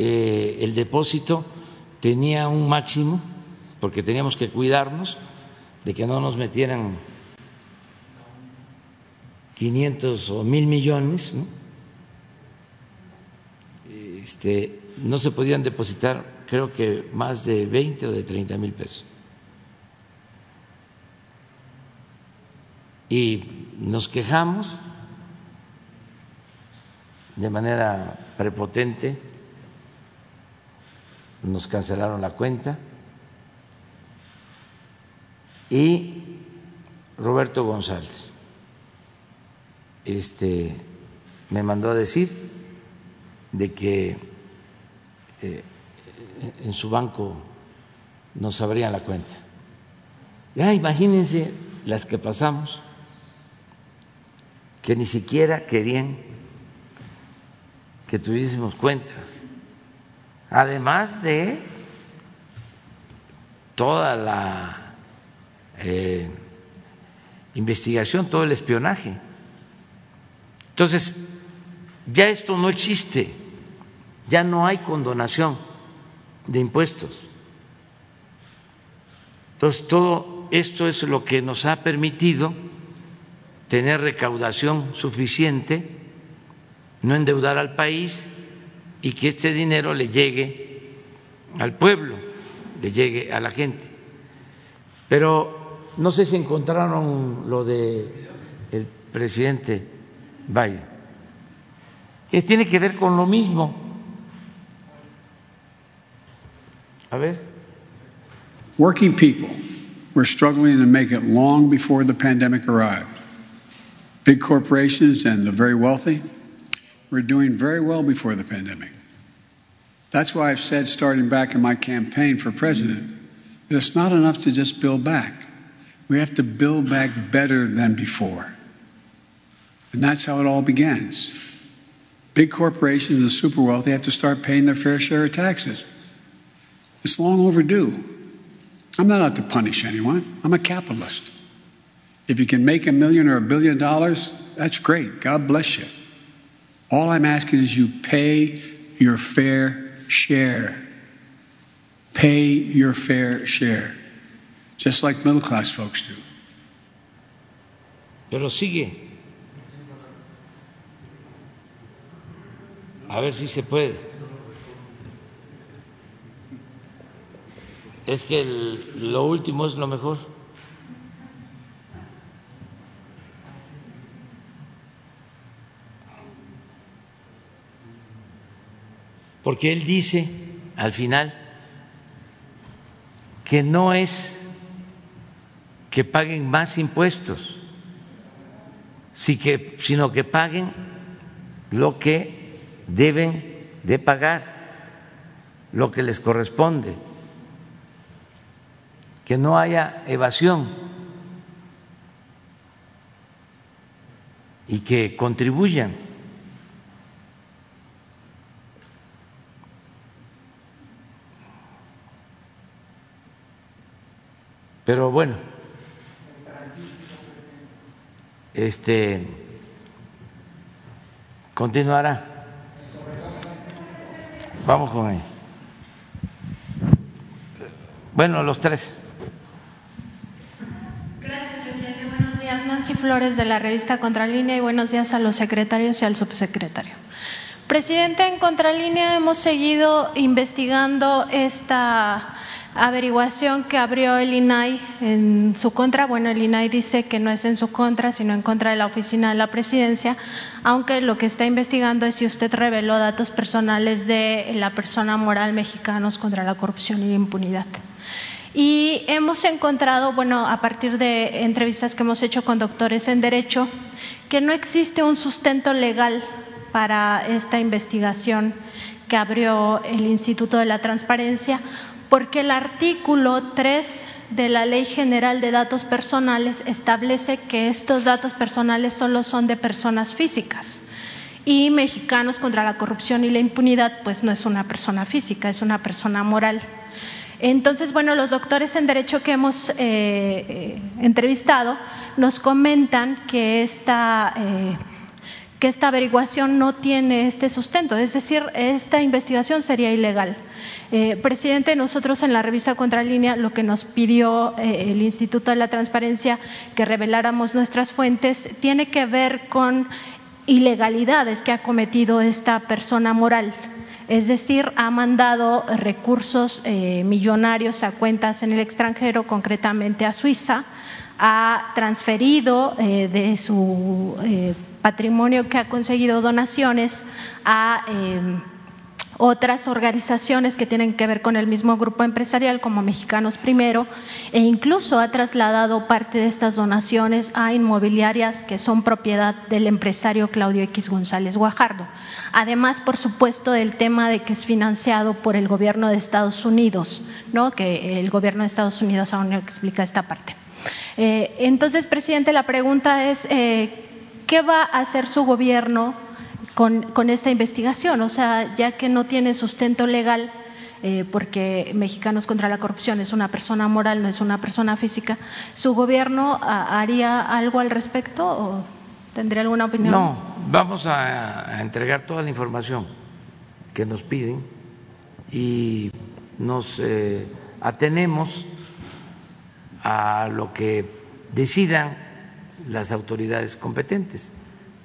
S1: eh, el depósito tenía un máximo, porque teníamos que cuidarnos de que no nos metieran 500 o mil millones, ¿no? Este, no se podían depositar, creo que más de 20 o de 30 mil pesos. Y nos quejamos de manera prepotente nos cancelaron la cuenta y Roberto González este, me mandó a decir de que eh, en su banco nos abrían la cuenta. Ya imagínense las que pasamos, que ni siquiera querían que tuviésemos cuentas además de toda la eh, investigación, todo el espionaje. Entonces, ya esto no existe, ya no hay condonación de impuestos. Entonces, todo esto es lo que nos ha permitido tener recaudación suficiente, no endeudar al país y que este dinero le llegue al pueblo, le llegue a la gente. Pero no sé si encontraron lo de el presidente Biden, que tiene que ver con lo mismo. A ver.
S8: Working people were struggling to make it long before the pandemic arrived. Big corporations and the very wealthy were doing very well before the pandemic. That's why I've said, starting back in my campaign for president, that it's not enough to just build back. We have to build back better than before. And that's how it all begins. Big corporations and the super wealthy have to start paying their fair share of taxes. It's long overdue. I'm not out to punish anyone. I'm a capitalist. If you can make a million or a billion dollars, that's great. God bless you. All I'm asking is you pay your fair share. Pay your fair share, just like middle class folks do.
S1: Pero sigue. A ver si se puede. Es que el, lo último es lo mejor. Porque él dice al final que no es que paguen más impuestos, sino que paguen lo que deben de pagar, lo que les corresponde, que no haya evasión y que contribuyan. Pero bueno, este continuará. Vamos con él. Bueno, los tres.
S9: Gracias, presidente. Buenos días. Nancy Flores de la revista Contralínea y buenos días a los secretarios y al subsecretario. Presidente, en Contralínea hemos seguido investigando esta averiguación que abrió el INAI en su contra. Bueno, el INAI dice que no es en su contra, sino en contra de la oficina de la presidencia, aunque lo que está investigando es si usted reveló datos personales de la persona moral mexicanos contra la corrupción y la impunidad. Y hemos encontrado, bueno, a partir de entrevistas que hemos hecho con doctores en Derecho, que no existe un sustento legal para esta investigación que abrió el Instituto de la Transparencia, porque el artículo 3 de la Ley General de Datos Personales establece que estos datos personales solo son de personas físicas. Y Mexicanos contra la Corrupción y la Impunidad, pues no es una persona física, es una persona moral. Entonces, bueno, los doctores en Derecho que hemos eh, eh, entrevistado nos comentan que esta eh, que esta averiguación no tiene este sustento, es decir, esta investigación sería ilegal. Eh, presidente, nosotros en la revista Contralínea lo que nos pidió eh, el Instituto de la Transparencia que reveláramos nuestras fuentes tiene que ver con ilegalidades que ha cometido esta persona moral. Es decir, ha mandado recursos eh, millonarios a cuentas en el extranjero, concretamente a Suiza, ha transferido de su patrimonio que ha conseguido donaciones a otras organizaciones que tienen que ver con el mismo grupo empresarial como Mexicanos Primero e incluso ha trasladado parte de estas donaciones a inmobiliarias que son propiedad del empresario Claudio X González Guajardo. Además, por supuesto, del tema de que es financiado por el gobierno de Estados Unidos, ¿no? que el gobierno de Estados Unidos aún no explica esta parte. Eh, entonces, presidente, la pregunta es eh, ¿qué va a hacer su gobierno con, esta investigación? O sea, ya que no tiene sustento legal, eh, porque Mexicanos contra la Corrupción es una persona moral, no es una persona física, ¿su gobierno haría algo al respecto o tendría alguna opinión?
S1: No, vamos a, entregar toda la información que nos piden y nos eh, atenemos a lo que decidan las autoridades competentes.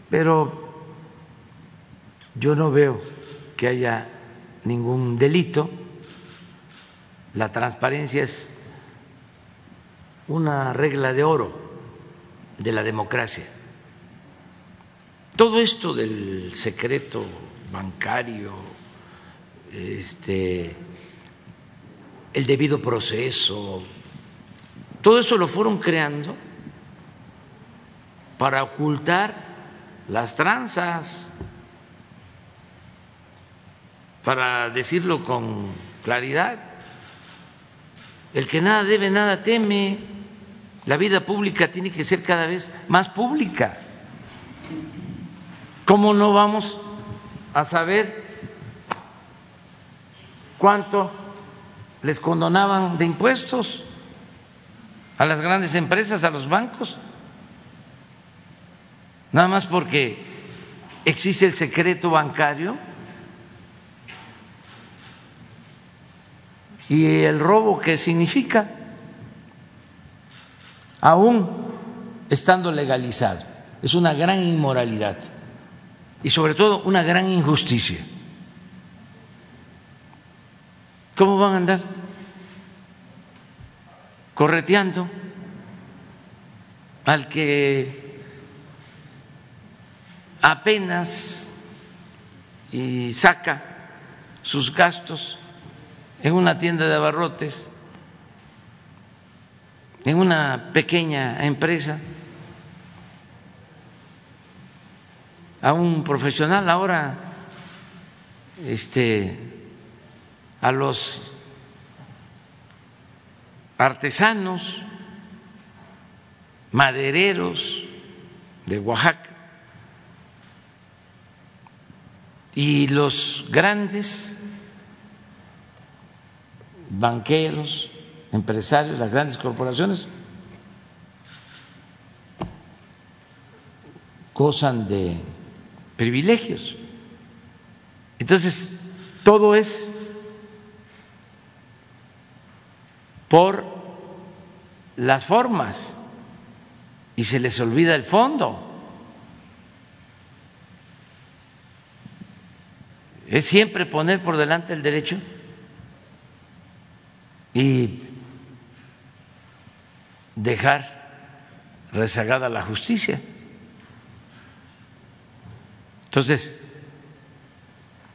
S1: Pero yo no veo que haya ningún delito. La transparencia es una regla de oro de la democracia. Todo esto del secreto bancario, este, el debido proceso, todo eso lo fueron creando para ocultar las tranzas, para decirlo con claridad. El que nada debe, nada teme. La vida pública tiene que ser cada vez más pública. ¿Cómo no vamos a saber cuánto les condonaban de impuestos a las grandes empresas, a los bancos? Nada más porque existe el secreto bancario y el robo que significa, aún estando legalizado. Es una gran inmoralidad y sobre todo una gran injusticia. ¿Cómo van a andar? Correteando al que apenas y saca sus gastos en una tienda de abarrotes, en una pequeña empresa, a un profesional. Ahora este a los artesanos madereros de Oaxaca y los grandes banqueros, empresarios, las grandes corporaciones gozan de privilegios. Entonces, todo es por las formas y se les olvida el fondo. Es siempre poner por delante el derecho y dejar rezagada la justicia. Entonces,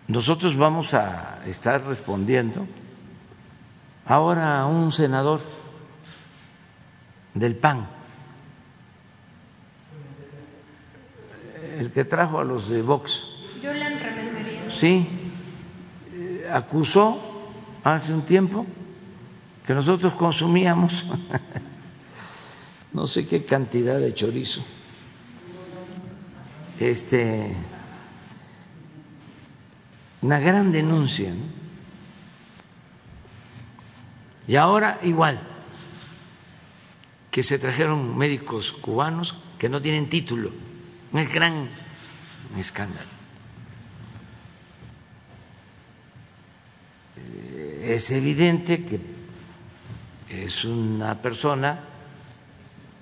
S1: nosotros vamos a estar respondiendo ahora a un senador del PAN, el que trajo a los de Vox.
S9: Yo le
S1: Sí, eh, acusó hace un tiempo que nosotros consumíamos no sé qué cantidad de chorizo. Este una gran denuncia. Y ahora igual, que se trajeron médicos cubanos que no tienen título, un gran escándalo. Eh, es evidente que es una persona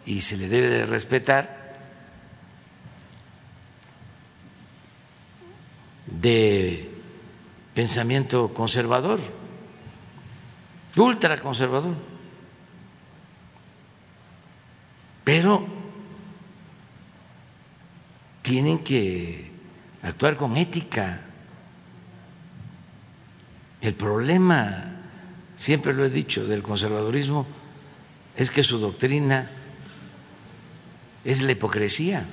S1: y se le debe de respetar de pensamiento conservador, ultra conservador. Pero tienen que actuar con ética. El problema siempre lo he dicho, del conservadurismo, es que su doctrina es la hipocresía.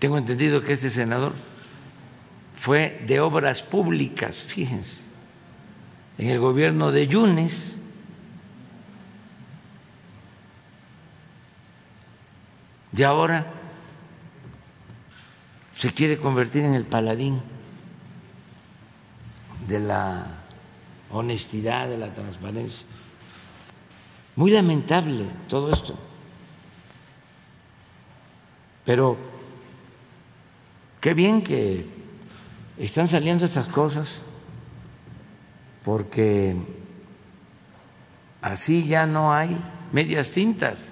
S1: Tengo entendido que este senador fue de obras públicas, fíjense, en el gobierno de Yunes. Y ahora se quiere convertir en el paladín de la honestidad, de la transparencia. Muy lamentable todo esto. Pero qué bien que están saliendo estas cosas, porque así ya no hay medias tintas.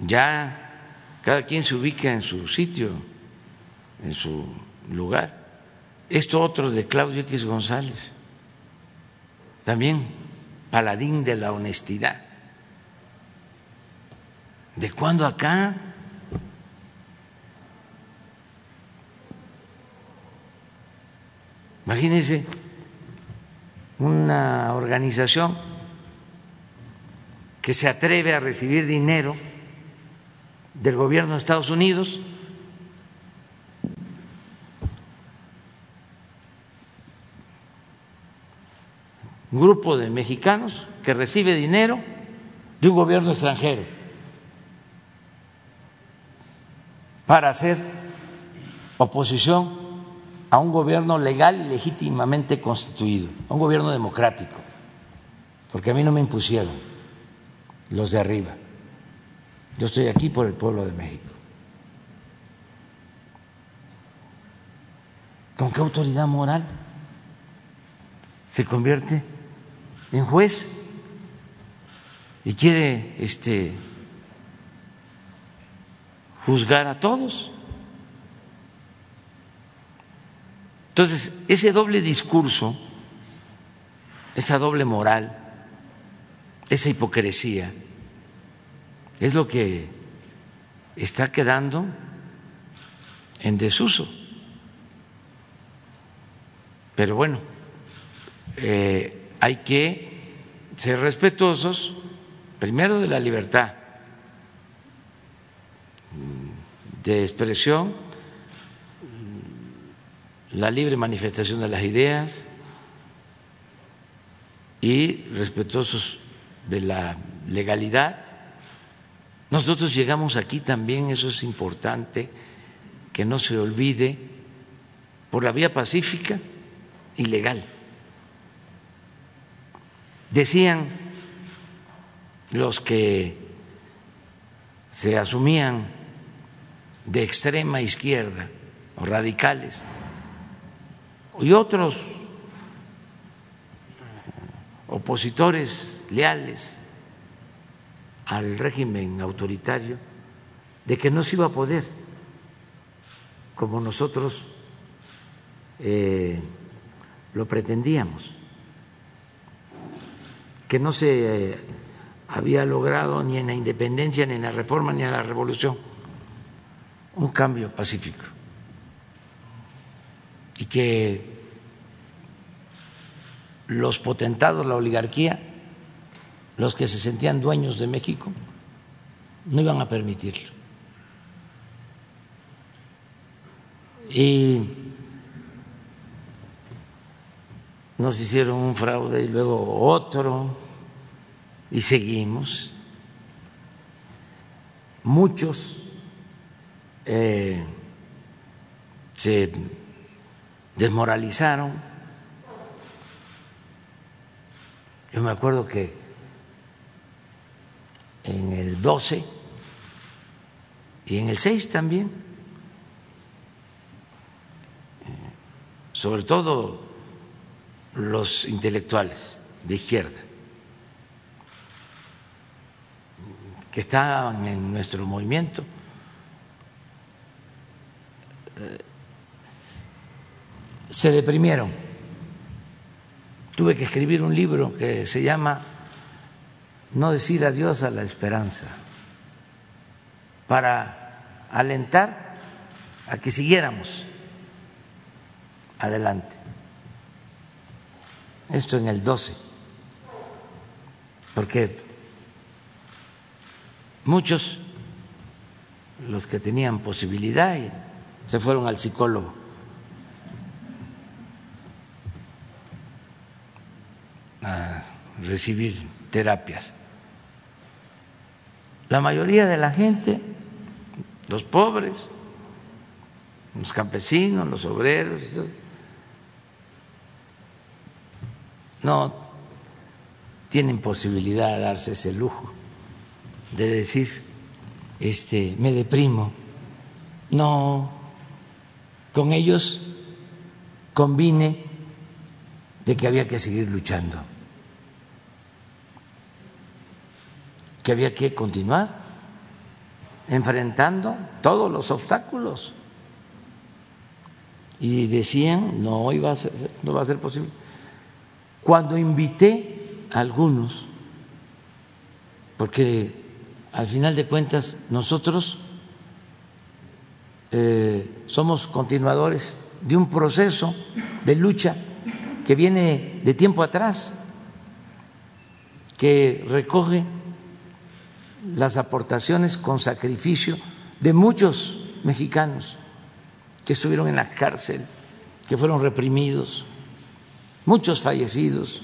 S1: Ya cada quien se ubica en su sitio, en su lugar. Esto otro de Claudio X González, también paladín de la honestidad. ¿De cuándo acá? Imagínense una organización que se atreve a recibir dinero del gobierno de Estados Unidos un grupo de mexicanos que recibe dinero de un gobierno extranjero para hacer oposición a un gobierno legal y legítimamente constituido, un gobierno democrático, porque a mí no me impusieron los de arriba. Yo estoy aquí por el pueblo de México. ¿Con qué autoridad moral se convierte en juez y quiere este juzgar a todos. Entonces, ese doble discurso, esa doble moral, esa hipocresía, es lo que está quedando en desuso. Pero bueno, eh, hay que ser respetuosos, primero de la libertad de expresión, la libre manifestación de las ideas y respetuosos de la legalidad. Nosotros llegamos aquí también, eso es importante, que no se olvide, por la vía pacífica y legal. Decían los que se asumían de extrema izquierda o radicales y otros opositores leales al régimen autoritario de que no se iba a poder, como nosotros eh, lo pretendíamos que no se eh, había logrado ni en la independencia, ni en la reforma, ni en la revolución un cambio pacífico. Y que los potentados, la oligarquía, los que se sentían dueños de México, no iban a permitirlo. Y nos hicieron un fraude y luego otro y seguimos. Muchos eh, se desmoralizaron. Yo me acuerdo que en el 12 y en el 6 también, eh, sobre todo los intelectuales de izquierda, que estaban en nuestro movimiento. Eh, se deprimieron. Tuve que escribir un libro que se llama No decir adiós a la esperanza, para alentar a que siguiéramos adelante. Esto en el 12, porque Muchos, los que tenían posibilidad, se fueron al psicólogo. a recibir terapias. La mayoría de la gente, los pobres, los campesinos, los obreros, no tienen posibilidad de darse ese lujo de decir, este, me deprimo. No, con ellos convine de que había que seguir luchando, que había que continuar enfrentando todos los obstáculos. Y decían, no, iba a ser, no va a ser posible. Cuando invité a algunos, porque al final de cuentas nosotros eh, somos continuadores de un proceso de lucha que viene de tiempo atrás, que recoge las aportaciones con sacrificio de muchos mexicanos que estuvieron en la cárcel, que fueron reprimidos, muchos fallecidos,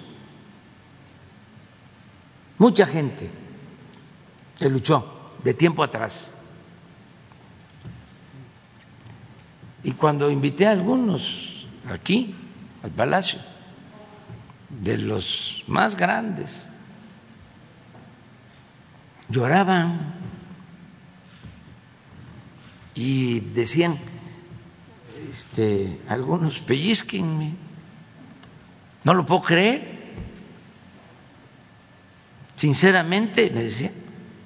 S1: mucha gente que luchó de tiempo atrás. Y cuando invité a algunos aquí, al palacio, de los más grandes, lloraban y decían, este, algunos pellizquenme, no lo puedo creer. Sinceramente, me decían,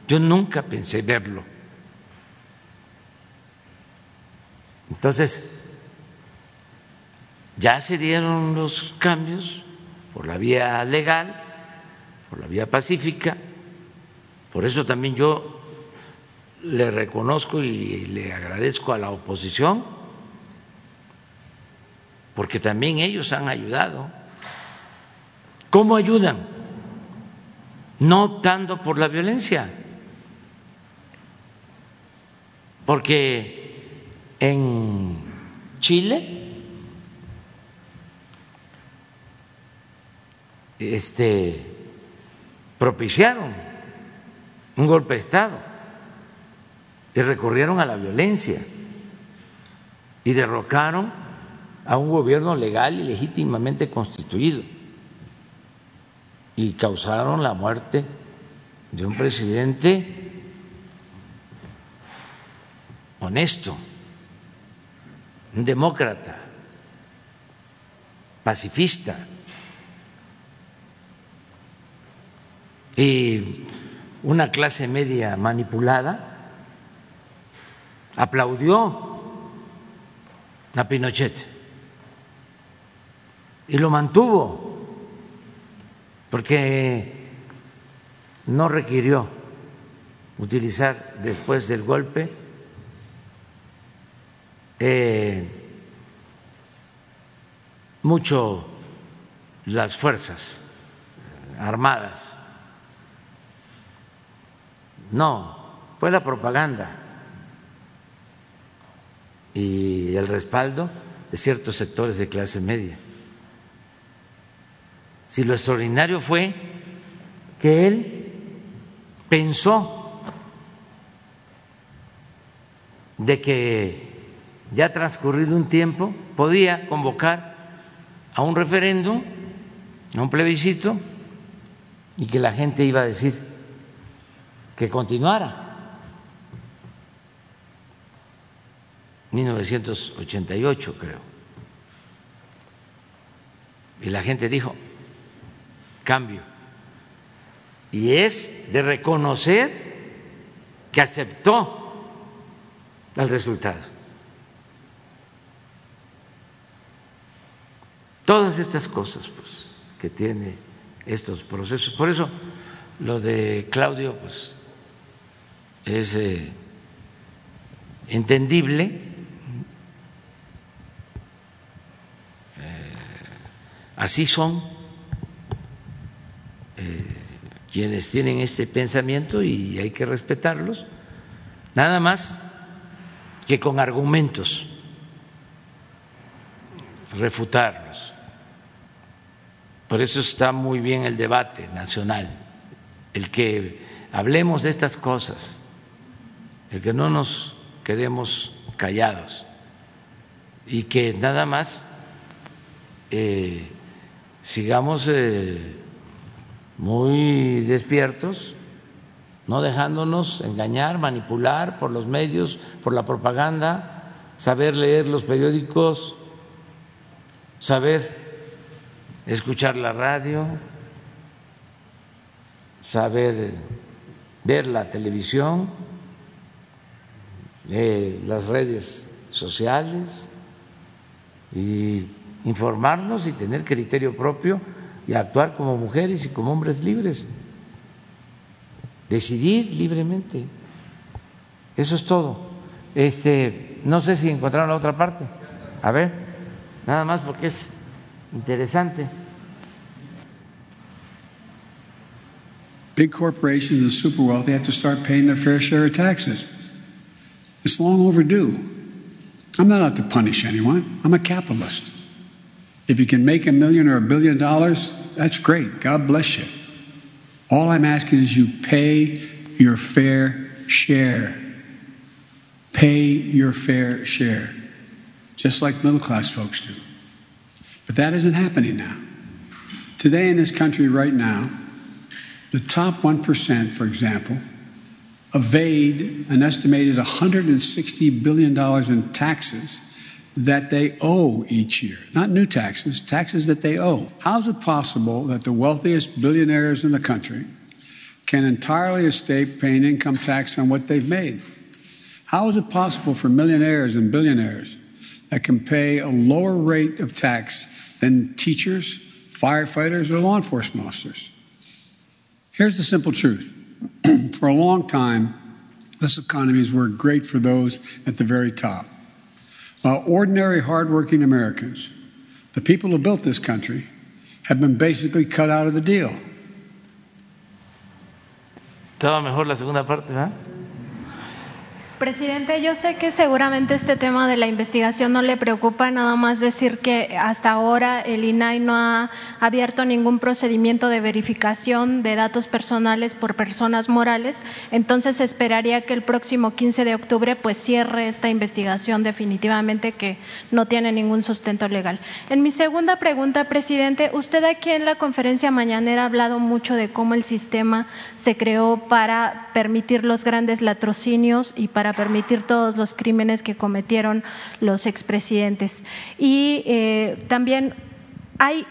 S1: yo nunca pensé verlo. Entonces, ya se dieron los cambios por la vía legal, por la vía pacífica, por eso también yo le reconozco y le agradezco a la oposición, porque también ellos han ayudado. ¿Cómo ayudan? No optando por la violencia, porque en Chile este propiciaron un golpe de Estado. Y recurrieron a la violencia. Y derrocaron a un gobierno legal y legítimamente constituido. Y causaron la muerte de un presidente honesto, demócrata, pacifista. Y una clase media manipulada aplaudió a Pinochet y lo mantuvo porque no requirió utilizar después del golpe eh, mucho las fuerzas armadas no, fue la propaganda y el respaldo de ciertos sectores de clase media. Si lo extraordinario fue que él pensó de que ya transcurrido un tiempo podía convocar a un referéndum, a un plebiscito, y que la gente iba a decir que continuara. 1988 creo. Y la gente dijo, cambio. Y es de reconocer que aceptó el resultado. Todas estas cosas pues, que tiene estos procesos. Por eso lo de Claudio, pues es eh, entendible. Eh, así son eh, quienes tienen este pensamiento y hay que respetarlos, nada más que con argumentos refutarlos. Por eso está muy bien el debate nacional, el que hablemos de estas cosas el que no nos quedemos callados. Y que nada más eh, sigamos eh, muy despiertos no dejándonos engañar, manipular por los medios, por la propaganda, saber leer los periódicos, saber escuchar la radio, saber ver la televisión, eh, las redes sociales y informarnos y tener criterio propio y actuar como mujeres y como hombres libres, decidir libremente. Eso es todo. Este, no sé si encontraron la otra parte. A ver, nada más porque es interesante.
S8: Big corporations and super wealthy have to start paying their fair share of taxes. It's long overdue. I'm not out to punish anyone. I'm a capitalist. If you can make a million or a billion dollars, that's great. God bless you. All I'm asking is you pay your fair share. Pay your fair share, just like middle class folks do. But that isn't happening now. Today in this country, right now, the top 1%, for example, evade an estimated $160 billion in taxes that they owe each year. Not new taxes, taxes that they owe. How is it possible that the wealthiest billionaires in the country can entirely escape paying income tax on what they've made? How is it possible for millionaires and billionaires that can pay a lower rate of tax than teachers, firefighters, or law enforcement officers? Here's the simple truth. for a long time, this economy has worked great for those at the very top. While ordinary, hardworking Americans, the people who built this country, have been basically cut out of the deal.
S1: Estaba mejor la segunda parte, ¿verdad?
S9: Presidente, yo sé que seguramente este tema de la investigación no le preocupa, nada más decir que hasta ahora el INAI no ha abierto ningún procedimiento de verificación de datos personales por personas morales, entonces esperaría que el próximo 15 de octubre pues cierre esta investigación definitivamente que no tiene ningún sustento legal. En mi segunda pregunta, presidente, usted aquí en la conferencia mañanera ha hablado mucho de cómo el sistema se creó para permitir los grandes latrocinios y para permitir todos los crímenes que cometieron los expresidentes. Y eh, también hay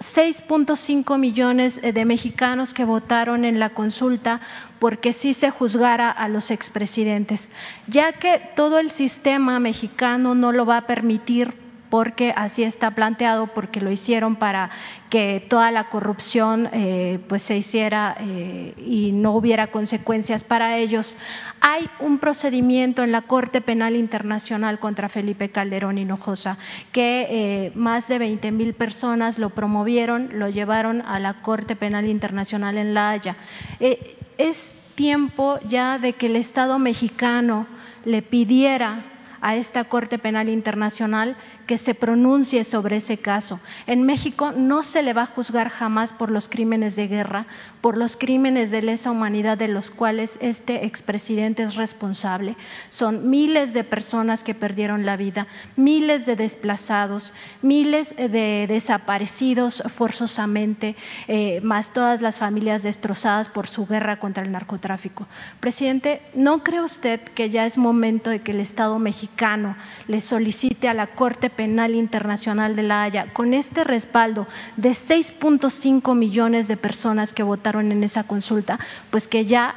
S9: 6.5 millones de mexicanos que votaron en la consulta porque sí se juzgara a los expresidentes, ya que todo el sistema mexicano no lo va a permitir porque así está planteado, porque lo hicieron para que toda la corrupción eh, pues se hiciera eh, y no hubiera consecuencias para ellos. Hay un procedimiento en la Corte Penal Internacional contra Felipe Calderón Hinojosa que eh, más de 20 mil personas lo promovieron, lo llevaron a la Corte Penal Internacional en La Haya. es tiempo ya de que el Estado mexicano le pidiera a esta Corte Penal Internacional que se pronuncie sobre ese caso. En México no se le va a juzgar jamás por los crímenes de guerra, por los crímenes de lesa humanidad de los cuales este expresidente es responsable. Son miles de personas que perdieron la vida, miles de desplazados, miles de desaparecidos forzosamente, eh, más todas las familias destrozadas por su guerra contra el narcotráfico. Presidente, ¿no cree usted que ya es momento de que el Estado mexicano le solicite a la Corte Penal Internacional de La Haya, con este respaldo de 6.5 millones de personas que votaron en esa consulta, pues que ya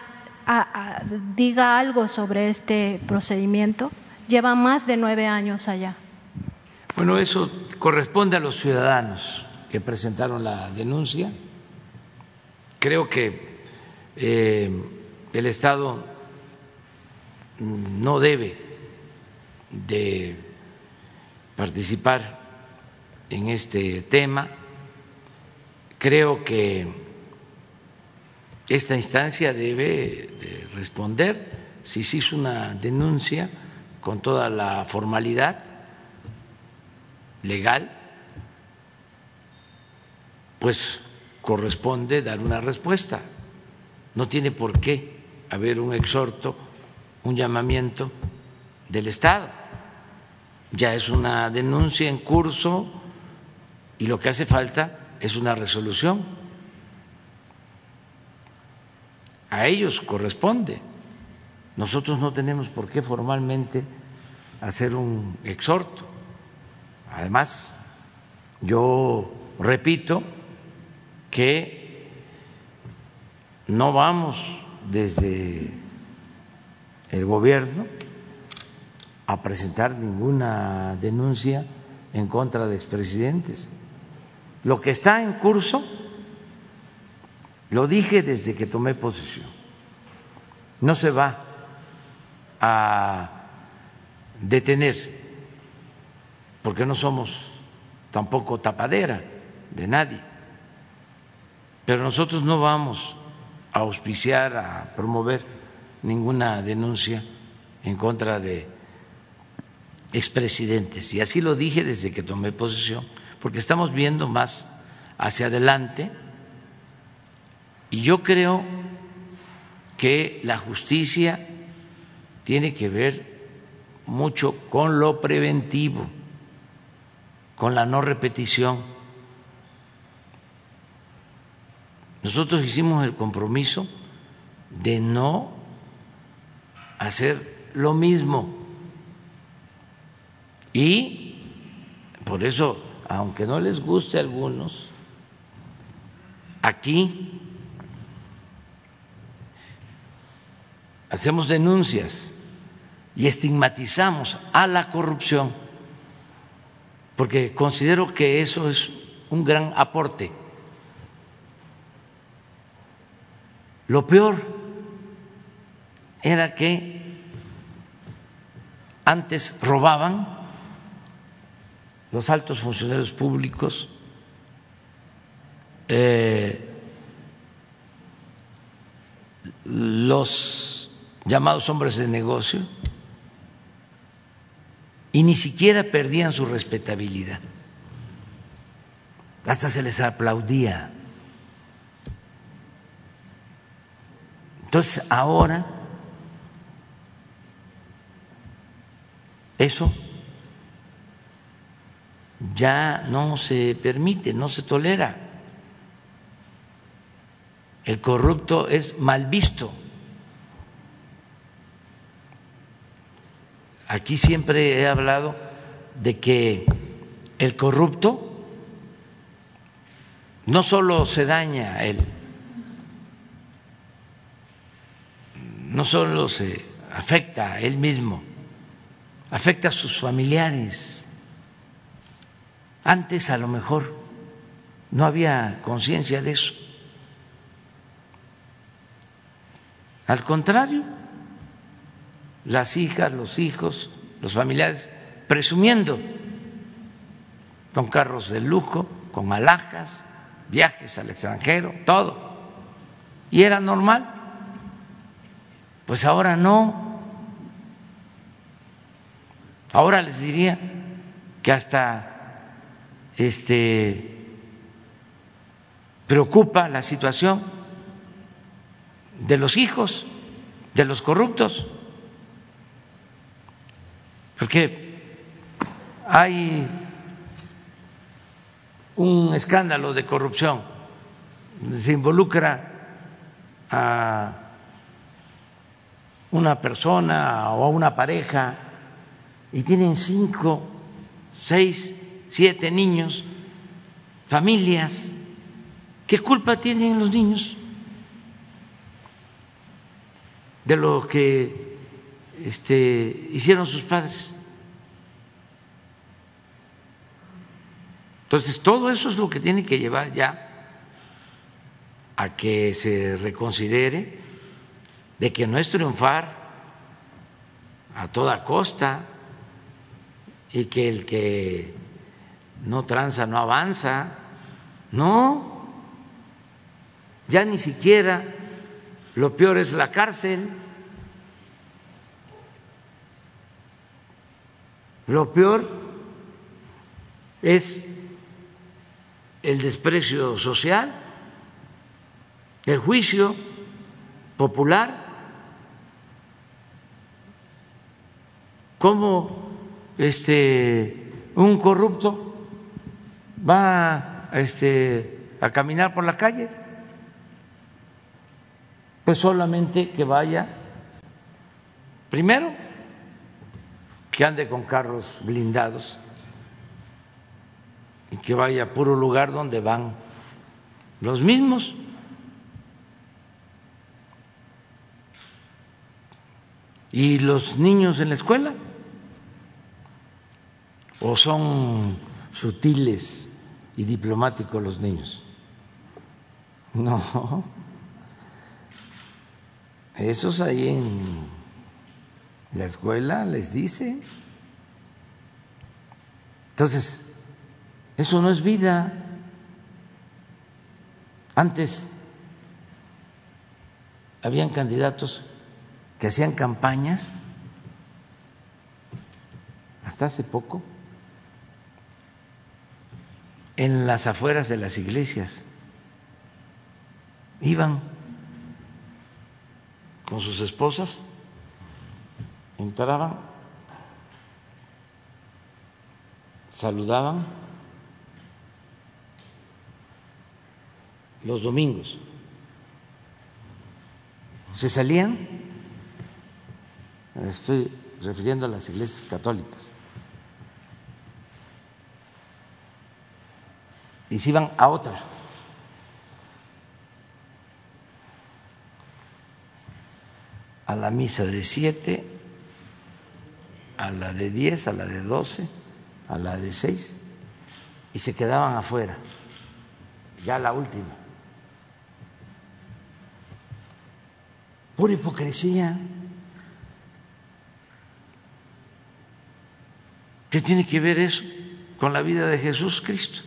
S9: diga algo sobre este procedimiento. Lleva más de nueve años allá.
S1: Bueno, eso corresponde a los ciudadanos que presentaron la denuncia. Creo que eh, el Estado no debe de participar en este tema. Creo que esta instancia debe de responder si se hizo una denuncia con toda la formalidad legal, pues corresponde dar una respuesta. No tiene por qué haber un exhorto, un llamamiento del Estado ya es una denuncia en curso y lo que hace falta es una resolución. a ellos corresponde. Nosotros no tenemos por qué formalmente hacer un exhorto. Además, yo repito que no vamos desde el gobierno a presentar ninguna denuncia en contra de expresidentes. Lo que está en curso, lo dije desde que tomé posesión, no se va a detener, porque no somos tampoco tapadera de nadie, pero nosotros no vamos a auspiciar, a promover ninguna denuncia en contra de expresidentes. Y así lo dije desde que tomé posesión, porque estamos viendo más hacia adelante y yo creo que la justicia tiene que ver mucho con lo preventivo, con la no repetición. Nosotros hicimos el compromiso de no hacer lo mismo. Y por eso, aunque no les guste a algunos, aquí hacemos denuncias y estigmatizamos a la corrupción, porque considero que eso es un gran aporte. Lo peor era que antes robaban los altos funcionarios públicos, eh, los llamados hombres de negocio, y ni siquiera perdían su respetabilidad. Hasta se les aplaudía. Entonces ahora eso ya no se permite, no se tolera. El corrupto es mal visto. Aquí siempre he hablado de que el corrupto no solo se daña a él, no solo se afecta a él mismo, afecta a sus familiares. Antes a lo mejor no había conciencia de eso. Al contrario, las hijas, los hijos, los familiares, presumiendo con carros de lujo, con alhajas, viajes al extranjero, todo. Y era normal. Pues ahora no. Ahora les diría que hasta este preocupa la situación de los hijos de los corruptos. Porque hay un escándalo de corrupción, se involucra a una persona o a una pareja y tienen cinco, seis, siete niños, familias. ¿Qué culpa tienen los niños de lo que este, hicieron sus padres. Entonces, todo eso es lo que tiene que llevar ya a que se reconsidere de que no es triunfar a toda costa y que el que no tranza no avanza. No, ya ni siquiera lo peor es la cárcel. Lo peor es el desprecio social, el juicio popular, cómo este un corrupto va este, a caminar por la calle Pues solamente que vaya, primero, que ande con carros blindados y que vaya a puro lugar donde van los mismos. ¿Y los niños en la escuela? ¿O son sutiles y diplomáticos los niños? No. Esos ahí en la escuela les dice. Entonces, eso no es vida. Antes habían candidatos que hacían campañas, hasta hace poco, en las afueras de las iglesias. Iban con sus esposas, entraban, saludaban los domingos, se salían, estoy refiriendo a las iglesias católicas, y se iban a otra. a la misa de siete, a la de diez, a la de doce, a la de seis, y se quedaban afuera, ya la última. Pura hipocresía. ¿Qué tiene que ver eso con la vida de Jesús Cristo?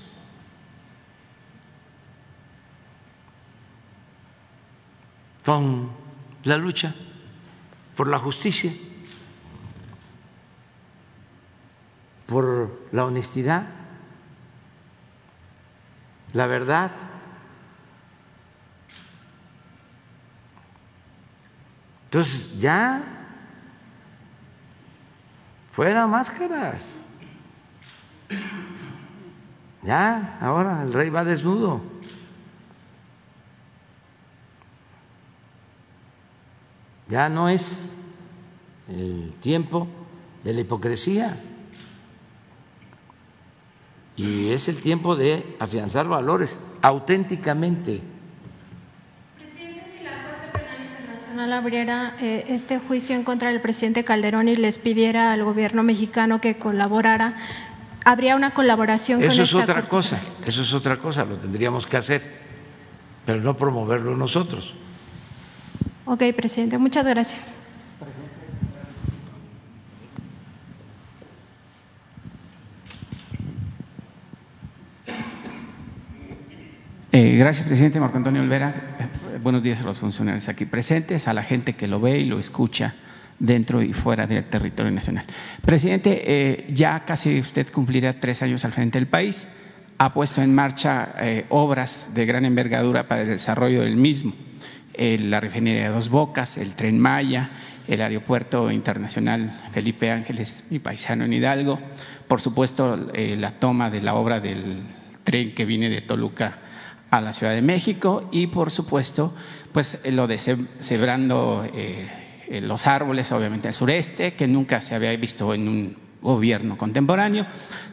S1: Con la lucha por la justicia, por la honestidad, la verdad. Entonces ya fuera máscaras. Ya, ahora el rey va desnudo. Ya no es el tiempo de la hipocresía y es el tiempo de afianzar valores auténticamente.
S9: Presidente, si la Corte Penal Internacional abriera eh, este juicio en contra del presidente Calderón y les pidiera al gobierno mexicano que colaborara, ¿habría una colaboración
S1: eso es otra cosa, eso es otra cosa, lo tendríamos que hacer, pero no promoverlo nosotros.
S9: Ok, presidente, muchas gracias.
S10: Eh, gracias, presidente Marco Antonio Olvera. Eh, buenos días a los funcionarios aquí presentes, a la gente que lo ve y lo escucha dentro y fuera del territorio nacional. Presidente, eh, ya casi usted cumplirá tres años al frente del país. Ha puesto en marcha obras de gran envergadura para el desarrollo del mismo la refinería de Dos Bocas, el tren Maya, el aeropuerto internacional Felipe Ángeles, mi paisano en Hidalgo, por supuesto eh, la toma de la obra del tren que viene de Toluca a la Ciudad de México y por supuesto pues lo de sembrando eh, los árboles obviamente al sureste que nunca se había visto en un gobierno contemporáneo.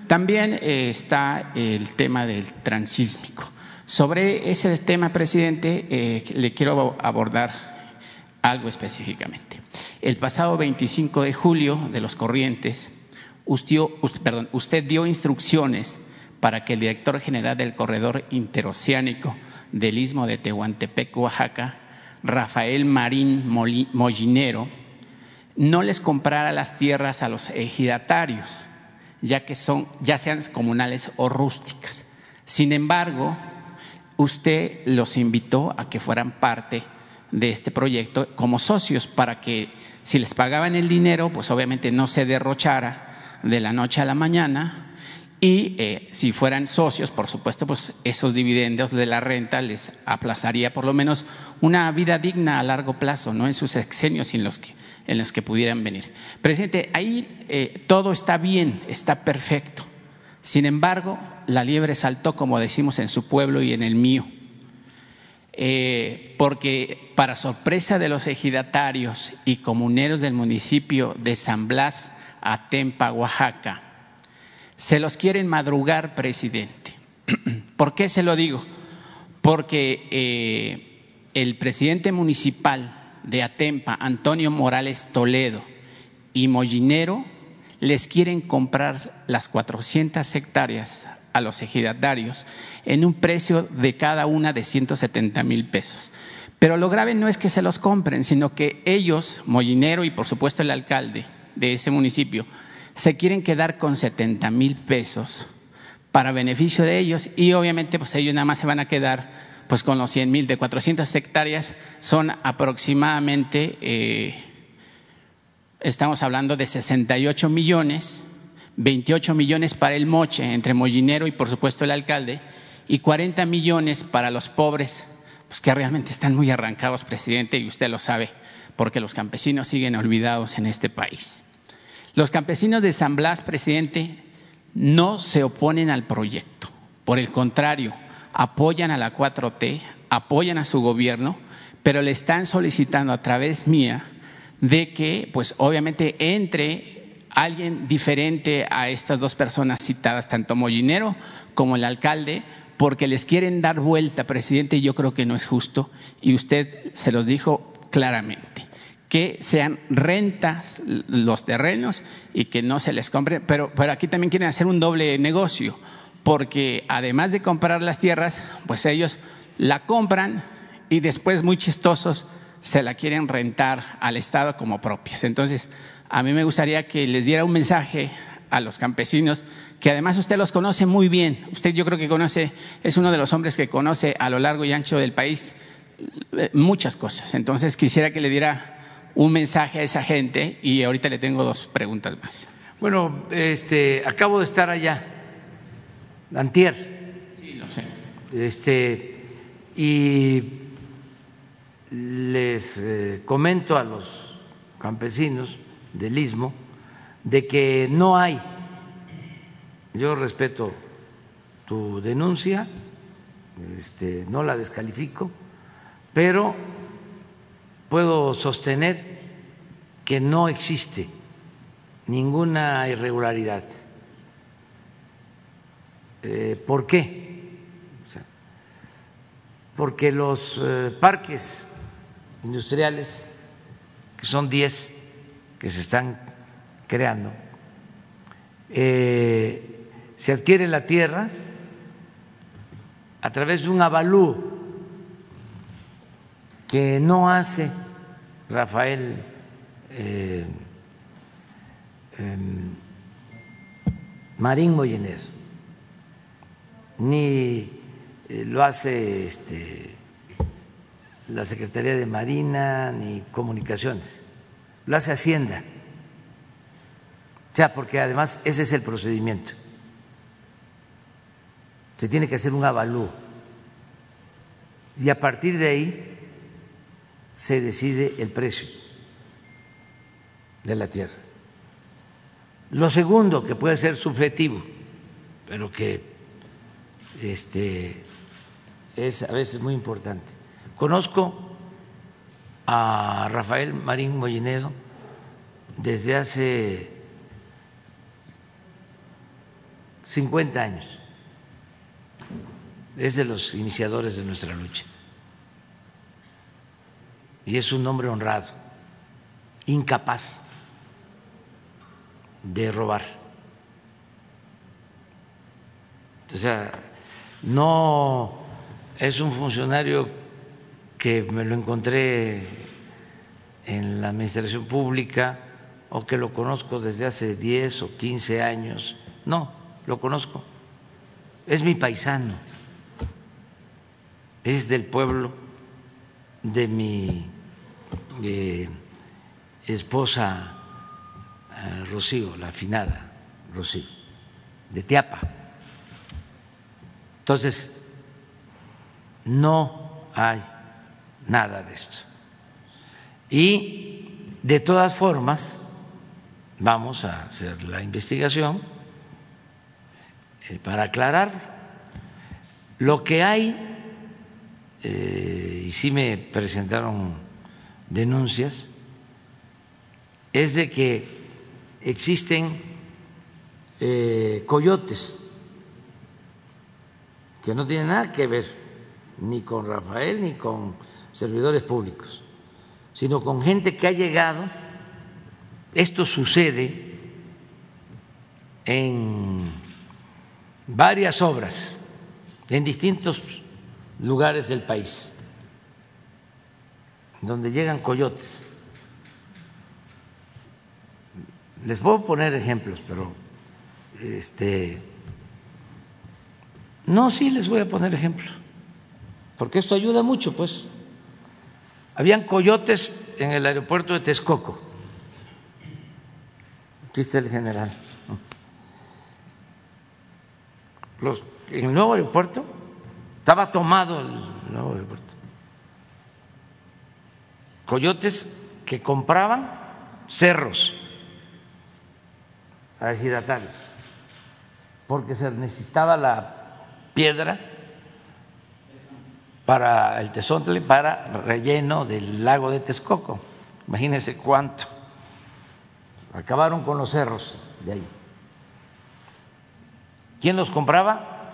S10: También eh, está el tema del transísmico. Sobre ese tema, presidente, eh, le quiero abordar algo específicamente. El pasado 25 de julio de los Corrientes, usted, usted dio instrucciones para que el director general del Corredor Interoceánico del Istmo de Tehuantepec, Oaxaca, Rafael Marín Mollinero, no les comprara las tierras a los ejidatarios, ya que son, ya sean comunales o rústicas. Sin embargo, usted los invitó a que fueran parte de este proyecto como socios para que si les pagaban el dinero, pues obviamente no se derrochara de la noche a la mañana y eh, si fueran socios, por supuesto, pues esos dividendos de la renta les aplazaría por lo menos una vida digna a largo plazo, no en sus exenios en los que, en los que pudieran venir. Presidente, ahí eh, todo está bien, está perfecto. Sin embargo, la liebre saltó, como decimos en su pueblo y en el mío. eh, porque para sorpresa de los ejidatarios y comuneros del municipio de San Blas, Atempa, Oaxaca, se los quieren madrugar, presidente. ¿Por qué se lo digo? Porque eh, el presidente municipal de Atempa, Antonio Morales Toledo, y Mollinero les quieren comprar las 400 hectáreas a los ejidatarios en un precio de cada una de 170 mil pesos. Pero lo grave no es que se los compren, sino que ellos, Mollinero y por supuesto el alcalde de ese municipio, se quieren quedar con 70 mil pesos para beneficio de ellos y obviamente pues ellos nada más se van a quedar pues con los 100 mil de 400 hectáreas son aproximadamente eh, estamos hablando de 68 millones, 28 millones para el moche entre Mollinero y por supuesto el alcalde, y 40 millones para los pobres, pues que realmente están muy arrancados, presidente, y usted lo sabe, porque los campesinos siguen olvidados en este país. Los campesinos de San Blas, presidente, no se oponen al proyecto, por el contrario, apoyan a la 4T, apoyan a su gobierno, pero le están solicitando a través mía de que, pues obviamente, entre alguien diferente a estas dos personas citadas, tanto Mollinero como el alcalde, porque les quieren dar vuelta, presidente, y yo creo que no es justo, y usted se los dijo claramente que sean rentas los terrenos y que no se les compre, pero, pero aquí también quieren hacer un doble negocio, porque además de comprar las tierras, pues ellos la compran y después muy chistosos se la quieren rentar al Estado como propias. Entonces, a mí me gustaría que les diera un mensaje a los campesinos, que además usted los conoce muy bien. Usted yo creo que conoce, es uno de los hombres que conoce a lo largo y ancho del país eh, muchas cosas. Entonces, quisiera que le diera un mensaje a esa gente y ahorita le tengo dos preguntas más.
S1: Bueno, este, acabo de estar allá, antier.
S10: Sí, lo sé.
S1: Este, y les eh, comento a los campesinos del istmo de que no hay, yo respeto tu denuncia, este, no la descalifico, pero puedo sostener que no existe ninguna irregularidad. Eh, ¿Por qué? porque los eh, parques industriales, que son 10 que se están creando, eh, se adquiere la tierra a través de un avalúo que no hace Rafael eh, em, Marín Moyenés, ni lo hace este, la Secretaría de Marina ni Comunicaciones, lo hace Hacienda. O sea, porque además ese es el procedimiento. Se tiene que hacer un avalúo. Y a partir de ahí se decide el precio de la tierra. Lo segundo, que puede ser subjetivo, pero que este, es a veces muy importante Conozco a Rafael Marín Mollinedo desde hace 50 años. Es de los iniciadores de nuestra lucha. Y es un hombre honrado, incapaz de robar. O sea, no es un funcionario que me lo encontré en la administración pública o que lo conozco desde hace 10 o 15 años. No, lo conozco. Es mi paisano. Es del pueblo de mi eh, esposa eh, Rocío, la afinada Rocío, de Tiapa. Entonces, no hay nada de esto. Y de todas formas, vamos a hacer la investigación eh, para aclarar lo que hay eh, y sí me presentaron denuncias, es de que existen eh, coyotes que no tienen nada que ver ni con Rafael ni con servidores públicos, sino con gente que ha llegado. Esto sucede en varias obras en distintos lugares del país, donde llegan coyotes. Les puedo poner ejemplos, pero este no, sí les voy a poner ejemplos, porque esto ayuda mucho, pues. Habían coyotes en el aeropuerto de Texcoco. Aquí está el general. Los, en el nuevo aeropuerto estaba tomado el nuevo aeropuerto. Coyotes que compraban cerros a ejidatarios, porque se necesitaba la piedra para el tesontle, para relleno del lago de Texcoco. Imagínense cuánto. Acabaron con los cerros de ahí. ¿Quién los compraba?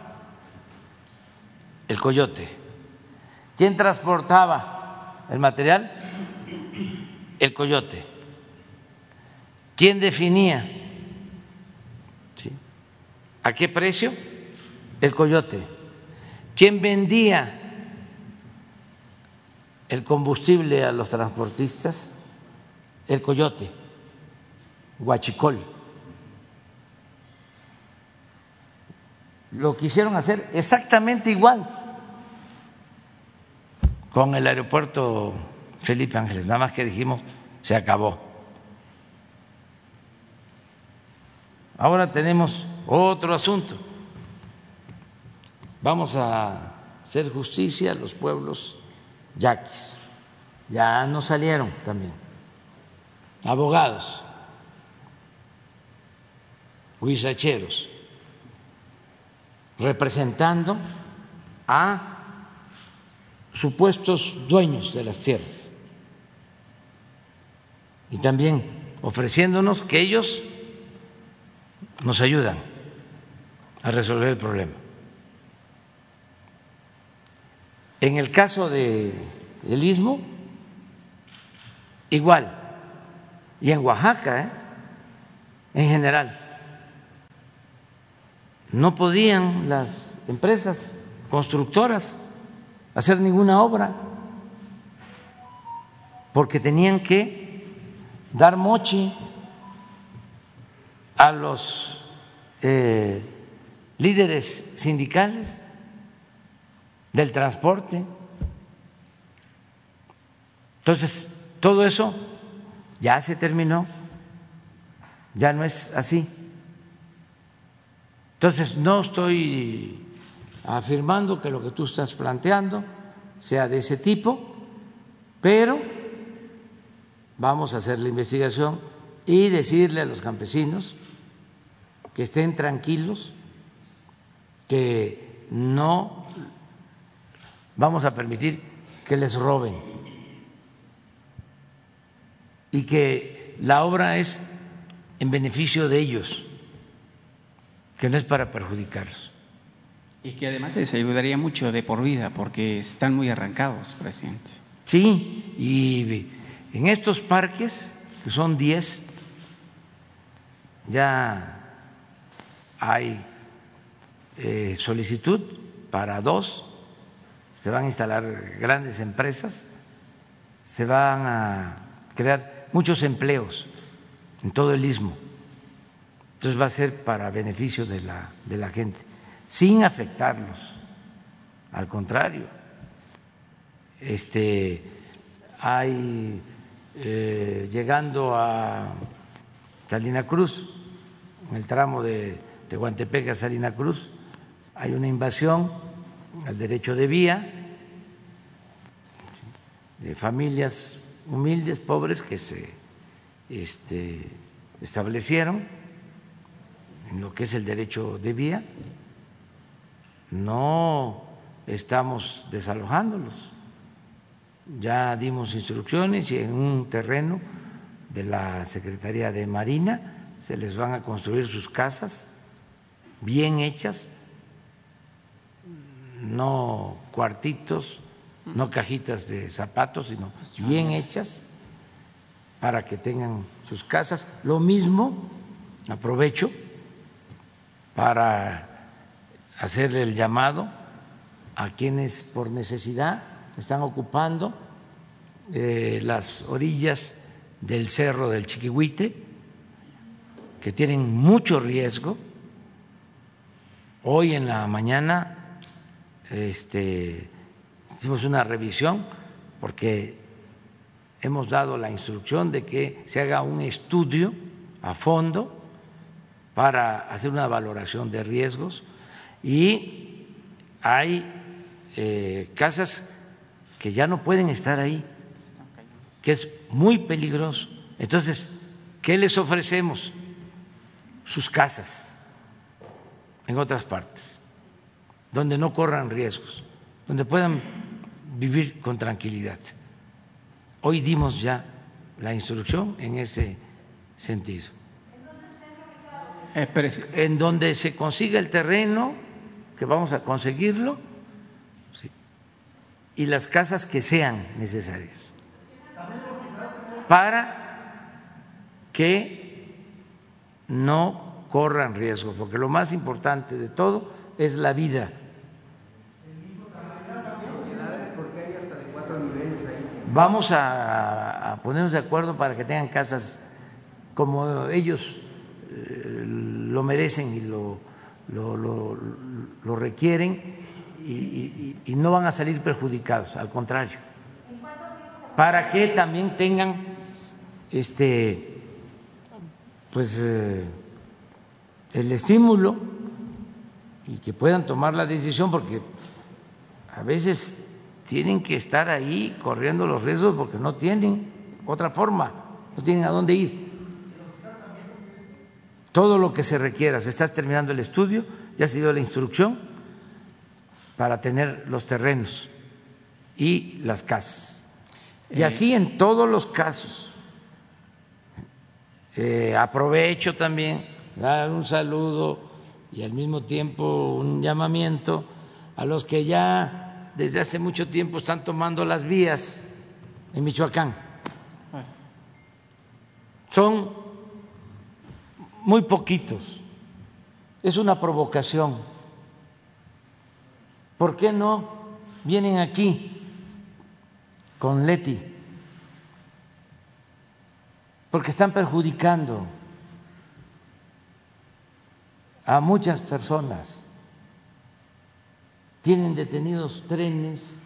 S1: El coyote. ¿Quién transportaba el material? El coyote. ¿Quién definía? ¿A qué precio? El coyote. ¿Quién vendía el combustible a los transportistas? El coyote, Huachicol. Lo quisieron hacer exactamente igual con el aeropuerto Felipe Ángeles, nada más que dijimos, se acabó. Ahora tenemos otro asunto. Vamos a hacer justicia a los pueblos yaquis. Ya no salieron también. Abogados, huizacheros, representando a supuestos dueños de las tierras y también ofreciéndonos que ellos nos ayudan a resolver el problema. En el caso de el istmo, igual, y en Oaxaca, ¿eh? en general, no podían las empresas constructoras hacer ninguna obra porque tenían que dar mochi a los eh, líderes sindicales del transporte. Entonces, todo eso ya se terminó, ya no es así. Entonces, no estoy afirmando que lo que tú estás planteando sea de ese tipo, pero vamos a hacer la investigación y decirle a los campesinos que estén tranquilos, que no vamos a permitir que les roben y que la obra es en beneficio de ellos, que no es para perjudicarlos.
S10: Y que además les ayudaría mucho de por vida, porque están muy arrancados, presidente.
S1: Sí, y en estos parques, que son 10, ya hay eh, solicitud para dos se van a instalar grandes empresas, se van a crear muchos empleos en todo el istmo. Entonces va a ser para beneficio de la, de la gente, sin afectarlos. Al contrario, este, hay eh, llegando a Salina Cruz, en el tramo de Tehuantepec a Salina Cruz, hay una invasión al derecho de vía, de familias humildes, pobres que se este, establecieron en lo que es el derecho de vía, no estamos desalojándolos. Ya dimos instrucciones y en un terreno de la Secretaría de Marina se les van a construir sus casas bien hechas, no cuartitos, no cajitas de zapatos, sino bien hechas para que tengan sus casas. Lo mismo, aprovecho para hacerle el llamado a quienes por necesidad están ocupando eh, las orillas del cerro del Chiquihuite, que tienen mucho riesgo. Hoy en la mañana este, hicimos una revisión porque hemos dado la instrucción de que se haga un estudio a fondo para hacer una valoración de riesgos y hay eh, casas que ya no pueden estar ahí, que es muy peligroso. Entonces, ¿qué les ofrecemos? Sus casas en otras partes, donde no corran riesgos, donde puedan vivir con tranquilidad. Hoy dimos ya la instrucción en ese sentido. En donde se consiga el terreno, que vamos a conseguirlo, y las casas que sean necesarias, para que no corran riesgo, porque lo más importante de todo es la vida Vamos a, ponernos de acuerdo para que tengan casas como ellos eh, lo merecen y lo, lo, requieren y, no van a salir perjudicados, al contrario, para que también tengan este pues eh, el estímulo y que puedan tomar la decisión porque a veces tienen que estar ahí corriendo los riesgos porque no tienen otra forma, no tienen a dónde ir. Todo lo que se requiera, se está terminando el estudio, ya se dio la instrucción para tener los terrenos y las casas. Y eh. así en todos los casos. Eh, aprovecho también dar un saludo y al mismo tiempo un llamamiento a los que ya desde hace mucho tiempo están tomando las vías en Michoacán. Son muy poquitos. Es una provocación. ¿Por qué no vienen aquí con Leti? Porque están perjudicando a muchas personas tienen detenidos trenes,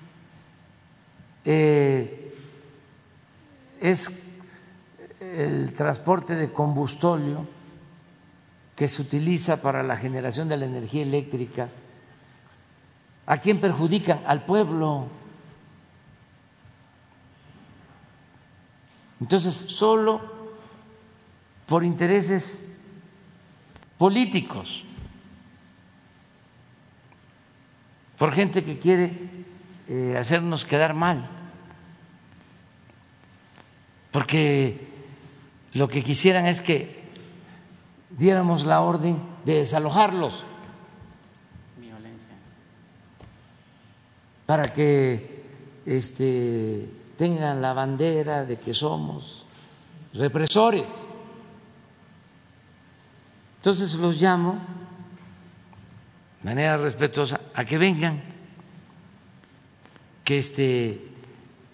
S1: eh, es el transporte de combustóleo que se utiliza para la generación de la energía eléctrica. ¿A quién perjudican? Al pueblo. Entonces, solo por intereses políticos por gente que quiere eh, hacernos quedar mal, porque lo que quisieran es que diéramos la orden de desalojarlos. Para que este, tengan la bandera de que somos represores. Entonces los llamo manera respetuosa a que vengan, que este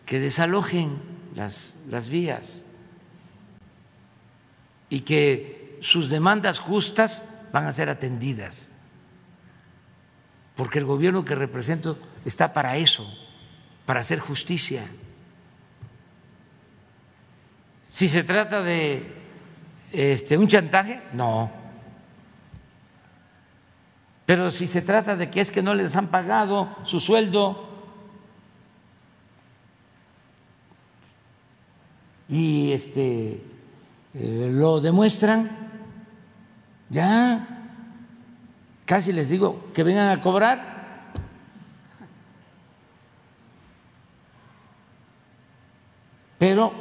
S1: que desalojen las, las vías y que sus demandas justas van a ser atendidas, porque el gobierno que represento está para eso, para hacer justicia. Si se trata de este, un chantaje, no. Pero si se trata de que es que no les han pagado su sueldo. Y este eh, lo demuestran, ya. Casi les digo que vengan a cobrar. Pero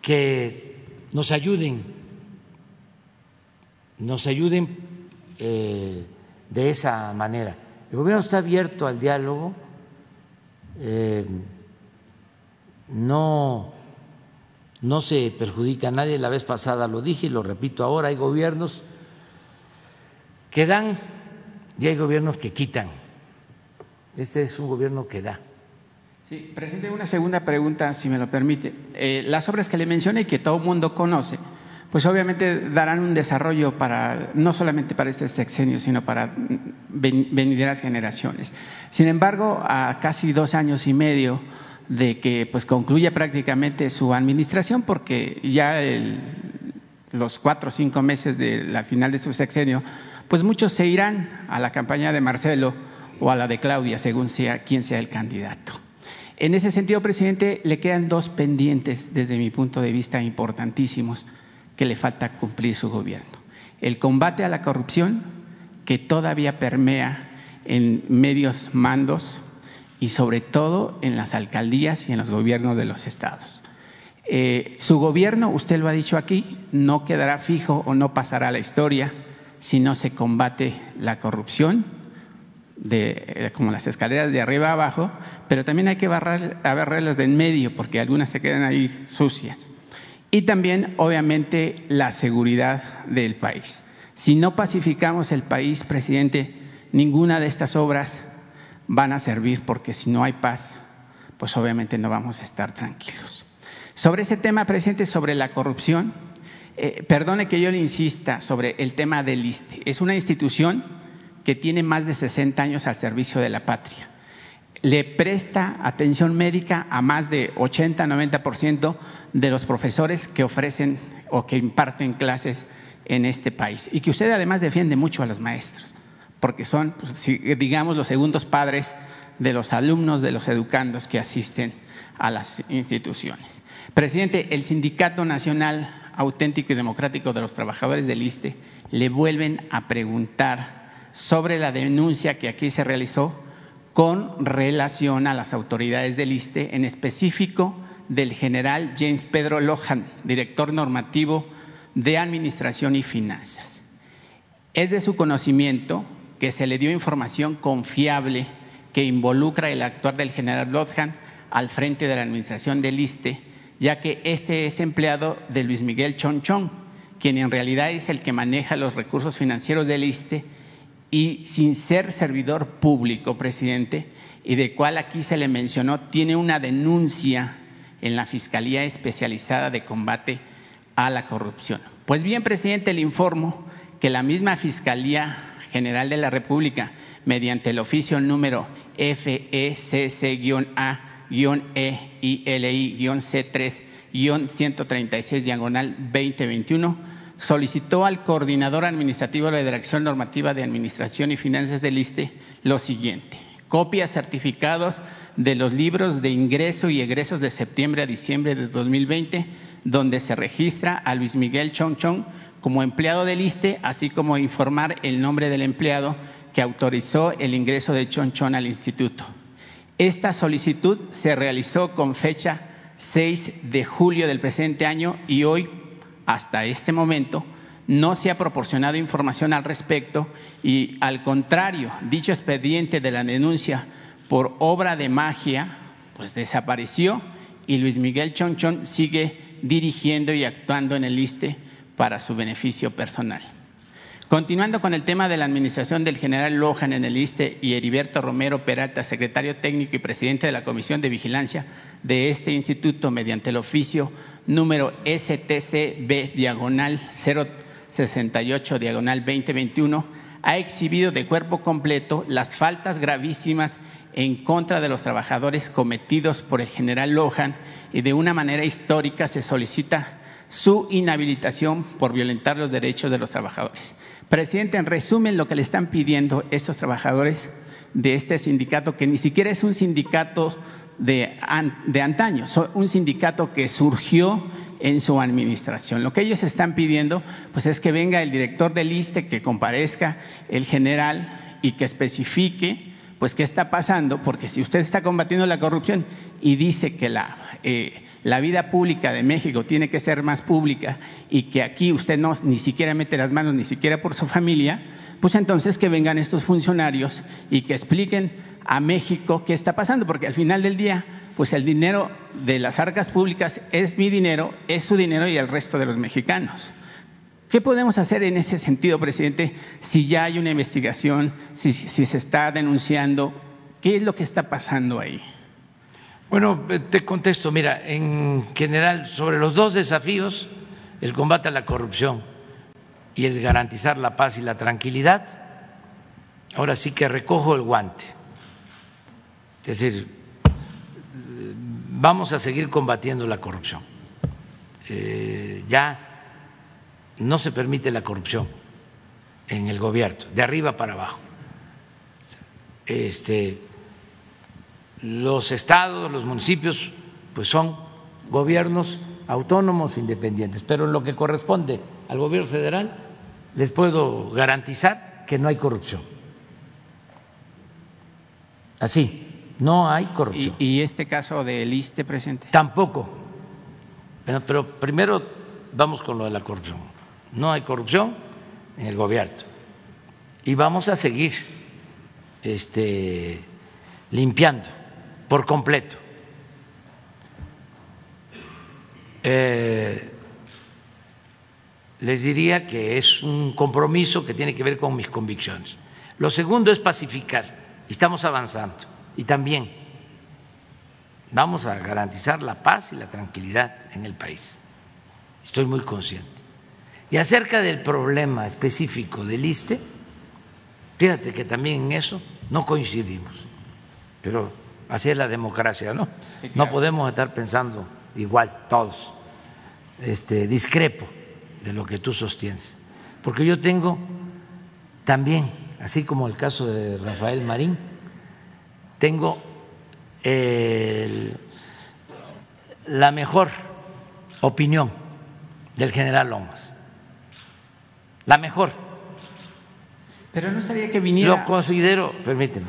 S1: que nos ayuden, nos ayuden eh, de esa manera. El gobierno está abierto al diálogo, eh, no, no se perjudica a nadie, la vez pasada lo dije y lo repito ahora, hay gobiernos que dan y hay gobiernos que quitan. Este es un gobierno que da.
S10: Sí, presidente, una segunda pregunta, si me lo permite. Eh, las obras que le mencioné y que todo el mundo conoce, pues obviamente darán un desarrollo para no solamente para este sexenio, sino para venideras generaciones. Sin embargo, a casi dos años y medio de que pues concluya prácticamente su administración, porque ya los cuatro o cinco meses de la final de su sexenio, pues muchos se irán a la campaña de Marcelo o a la de Claudia, según sea quien sea el candidato. En ese sentido, presidente, le quedan dos pendientes desde mi punto de vista importantísimos que le falta cumplir su gobierno. El combate a la corrupción, que todavía permea en medios mandos y sobre todo en las alcaldías y en los gobiernos de los estados. Eh, su gobierno, usted lo ha dicho aquí, no quedará fijo o no pasará a la historia si no se combate la corrupción, de, eh, como las escaleras de arriba a abajo, pero también hay que barrer, barrerlas de en medio porque algunas se quedan ahí sucias. Y también, obviamente, la seguridad del país. Si no pacificamos el país, presidente, ninguna de estas obras van a servir porque si no hay paz, pues obviamente no vamos a estar tranquilos. Sobre ese tema, presidente, sobre la corrupción, eh, perdone que yo le insista sobre el tema del ISTE. Es una institución que tiene más de 60 años al servicio de la patria. Le presta atención médica a más de 80-90% de los profesores que ofrecen o que imparten clases en este país. Y que usted además defiende mucho a los maestros, porque son, pues, digamos, los segundos padres de los alumnos, de los educandos que asisten a las instituciones. Presidente, el Sindicato Nacional Auténtico y Democrático de los Trabajadores del ISTE le vuelven a preguntar sobre la denuncia que aquí se realizó con relación a las autoridades del ISTE, en específico del general James Pedro Lohan, director normativo de Administración y Finanzas. Es de su conocimiento que se le dio información confiable que involucra el actuar del general Lohan al frente de la Administración del ISTE, ya que este es empleado de Luis Miguel Chonchón, quien en realidad es el que maneja los recursos financieros del ISTE y sin ser servidor público, presidente, y de cual aquí se le mencionó, tiene una denuncia en la Fiscalía Especializada de Combate a la Corrupción. Pues bien, presidente, le informo que la misma Fiscalía General de la República, mediante el oficio número FECC-A-EILI-C3-136 diagonal 2021 solicitó al coordinador administrativo de la Dirección Normativa de Administración y Finanzas del ISTE lo siguiente: copias certificados de los libros de ingreso y egresos de septiembre a diciembre de 2020, donde se registra a Luis Miguel Chong Chong como empleado del ISTE, así como informar el nombre del empleado que autorizó el ingreso de Chong Chong al instituto. Esta solicitud se realizó con fecha 6 de julio del presente año y hoy hasta este momento no se ha proporcionado información al respecto y, al contrario, dicho expediente de la denuncia por obra de magia, pues desapareció y Luis Miguel Chonchón sigue dirigiendo y actuando en el ISTE para su beneficio personal. Continuando con el tema de la administración del general Lojan en el ISTE y Heriberto Romero Peralta, secretario técnico y presidente de la Comisión de Vigilancia de este instituto mediante el oficio número STCB diagonal 068 diagonal 2021 ha exhibido de cuerpo completo las faltas gravísimas en contra de los trabajadores cometidos por el general Lohan y de una manera histórica se solicita su inhabilitación por violentar los derechos de los trabajadores. Presidente, en resumen, lo que le están pidiendo estos trabajadores de este sindicato, que ni siquiera es un sindicato de, antaño, un sindicato que surgió en su administración. Lo que ellos están pidiendo pues es que venga el director del ISTE, que comparezca el general y que especifique pues qué está pasando, porque si usted está combatiendo la corrupción y dice que la, eh, la vida pública de México tiene que ser más pública y que aquí usted no ni siquiera mete las manos, ni siquiera por su familia, pues entonces que vengan estos funcionarios y que expliquen a México qué está pasando, porque al final del día, pues el dinero de las arcas públicas es mi dinero, es su dinero y el resto de los mexicanos. ¿Qué podemos hacer en ese sentido, presidente, si ya hay una investigación, si, si se está denunciando? ¿Qué es lo que está pasando ahí?
S1: Bueno, te contesto, mira, en general, sobre los dos desafíos, el combate a la corrupción y el garantizar la paz y la tranquilidad, ahora sí que recojo el guante. Es decir, vamos a seguir combatiendo la corrupción. Eh, ya no se permite la corrupción en el gobierno, de arriba para abajo. Este, los estados, los municipios, pues son gobiernos autónomos independientes, pero en lo que corresponde al gobierno federal les puedo garantizar que no hay corrupción. Así, no hay corrupción.
S10: ¿Y, este caso del ISTE, presidente?
S1: Tampoco. pero primero vamos con lo de la corrupción. No hay corrupción en el gobierno. Y vamos a seguir este, limpiando por completo. Eh, les diría que es un compromiso que tiene que ver con mis convicciones. Lo segundo es pacificar, estamos avanzando, y también vamos a garantizar la paz y la tranquilidad en el país. Estoy muy consciente. Y acerca del problema específico del ISTE, fíjate que también en eso no coincidimos, pero así es la democracia, ¿no? No podemos estar pensando igual todos. Este, discrepo de lo que tú sostienes. Porque yo tengo también, así como el caso de Rafael Marín, tengo la mejor opinión del general Lomas. La mejor.
S10: Pero no sabía que viniera.
S1: Lo considero, permíteme,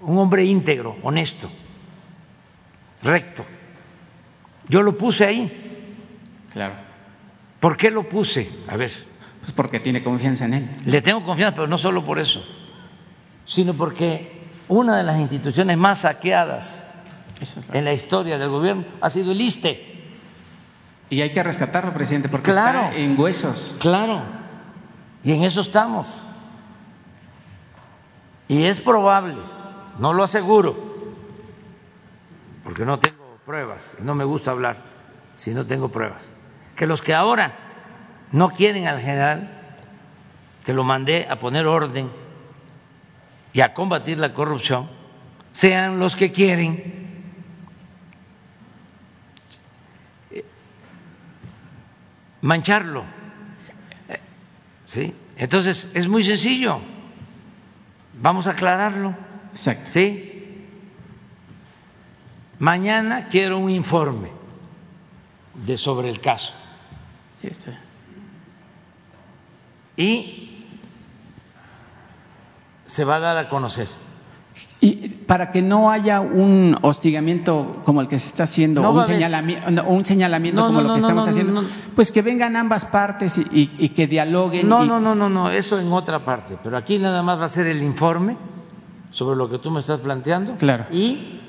S1: un hombre íntegro, honesto, recto. Yo lo puse ahí.
S10: Claro.
S1: ¿Por qué lo puse? A ver.
S10: Pues porque tiene confianza en él.
S1: Le tengo confianza, pero no solo por eso, sino porque una de las instituciones más saqueadas en la historia del gobierno ha sido el ISTE.
S10: Y hay que rescatarlo, presidente, porque está en huesos.
S1: Claro. Y en eso estamos. Y es probable, no lo aseguro, porque no tengo pruebas, y no me gusta hablar si no tengo pruebas que los que ahora no quieren al general, que lo mandé a poner orden y a combatir la corrupción, sean los que quieren mancharlo. ¿Sí? Entonces, es muy sencillo. Vamos a aclararlo.
S10: Exacto.
S1: ¿Sí? Mañana quiero un informe de sobre el caso. Y se va a dar a conocer.
S10: Y para que no haya un hostigamiento como el que se está haciendo, un, señalamiento, un señalamiento como lo que estamos haciendo, pues que vengan ambas partes y, que dialoguen.
S1: No, no, no, no, no, eso en otra parte, pero aquí nada más va a ser el informe sobre lo que tú me estás planteando.
S10: Claro.
S1: Y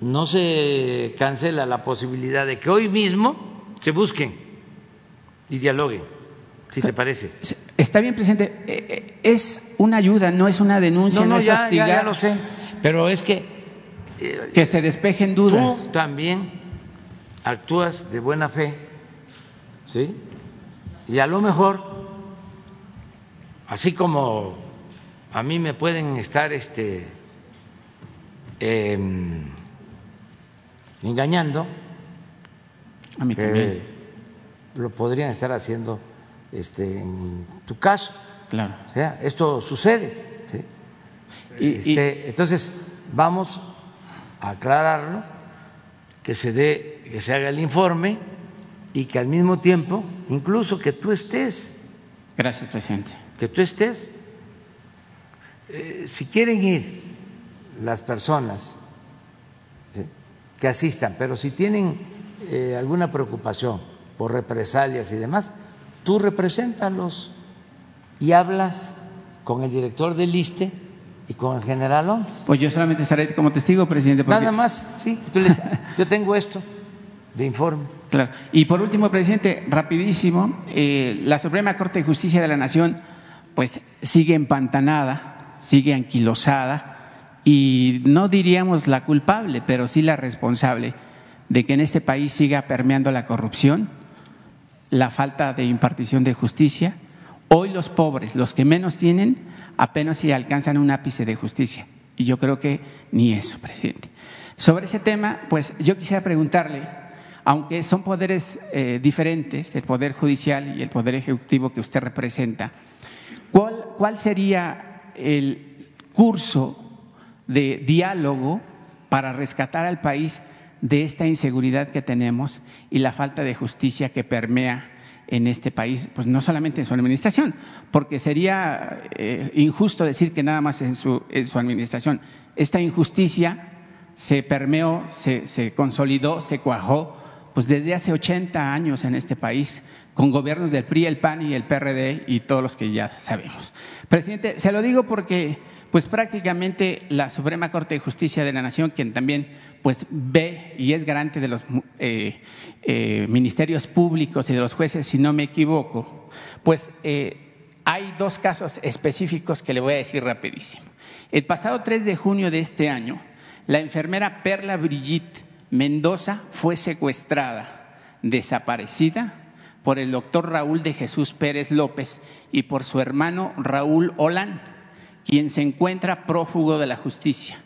S1: no se cancela la posibilidad de que hoy mismo se busquen y dialoguen, si te parece.
S10: Está bien, presidente. Eh, eh, es una ayuda, no es una denuncia, no, es
S1: ya, hostigar. Ya, lo sé, pero es que.
S10: Eh, que se despejen dudas.
S1: Tú también actúas de buena fe, ¿sí? Y a lo mejor, así como a mí me pueden estar este, em, engañando,
S10: a mí también
S1: lo podrían estar haciendo este, en tu caso.
S10: Claro.
S1: O sea, esto sucede. Este, entonces, vamos a aclararlo, que se dé, que se haga el informe y que al mismo tiempo, incluso que tú estés.
S10: Gracias, presidente.
S1: Que tú estés. Eh, si quieren ir las personas que asistan, pero si tienen eh, alguna preocupación por represalias y demás, tú represéntalos y hablas con el director del ISTE y con el general Hombres.
S10: Pues yo solamente estaré como testigo, presidente.
S1: Nada más, sí. yo tengo esto de informe.
S10: Claro. Y por último, presidente, rapidísimo, eh, la Suprema Corte de Justicia de la Nación pues sigue empantanada, sigue anquilosada y no diríamos la culpable, pero sí la responsable de que en este país siga permeando la corrupción, la falta de impartición de justicia. Hoy los pobres, los que menos tienen, apenas si alcanzan un ápice de justicia. Y yo creo que ni eso, presidente. Sobre ese tema, pues yo quisiera preguntarle, aunque son poderes eh, diferentes, el Poder Judicial y el Poder Ejecutivo que usted representa, ¿cuál, ¿cuál sería el curso de diálogo para rescatar al país de esta inseguridad que tenemos y la falta de justicia que permea en este país, pues no solamente en su administración, porque sería eh, injusto decir que nada más en su, en su administración. Esta injusticia se permeó, se, se consolidó, se cuajó, pues desde hace 80 años en este país, con gobiernos del PRI, el PAN y el PRD y todos los que ya sabemos. Presidente, se lo digo porque pues prácticamente la Suprema Corte de Justicia de la Nación, quien también pues ve y es garante de los eh, eh, ministerios públicos y de los jueces, si no me equivoco, pues eh, hay dos casos específicos que le voy a decir rapidísimo. El pasado 3 de junio de este año, la enfermera Perla Brigitte Mendoza fue secuestrada, desaparecida por el doctor Raúl de Jesús Pérez López y por su hermano Raúl Olán quien se encuentra prófugo de la justicia.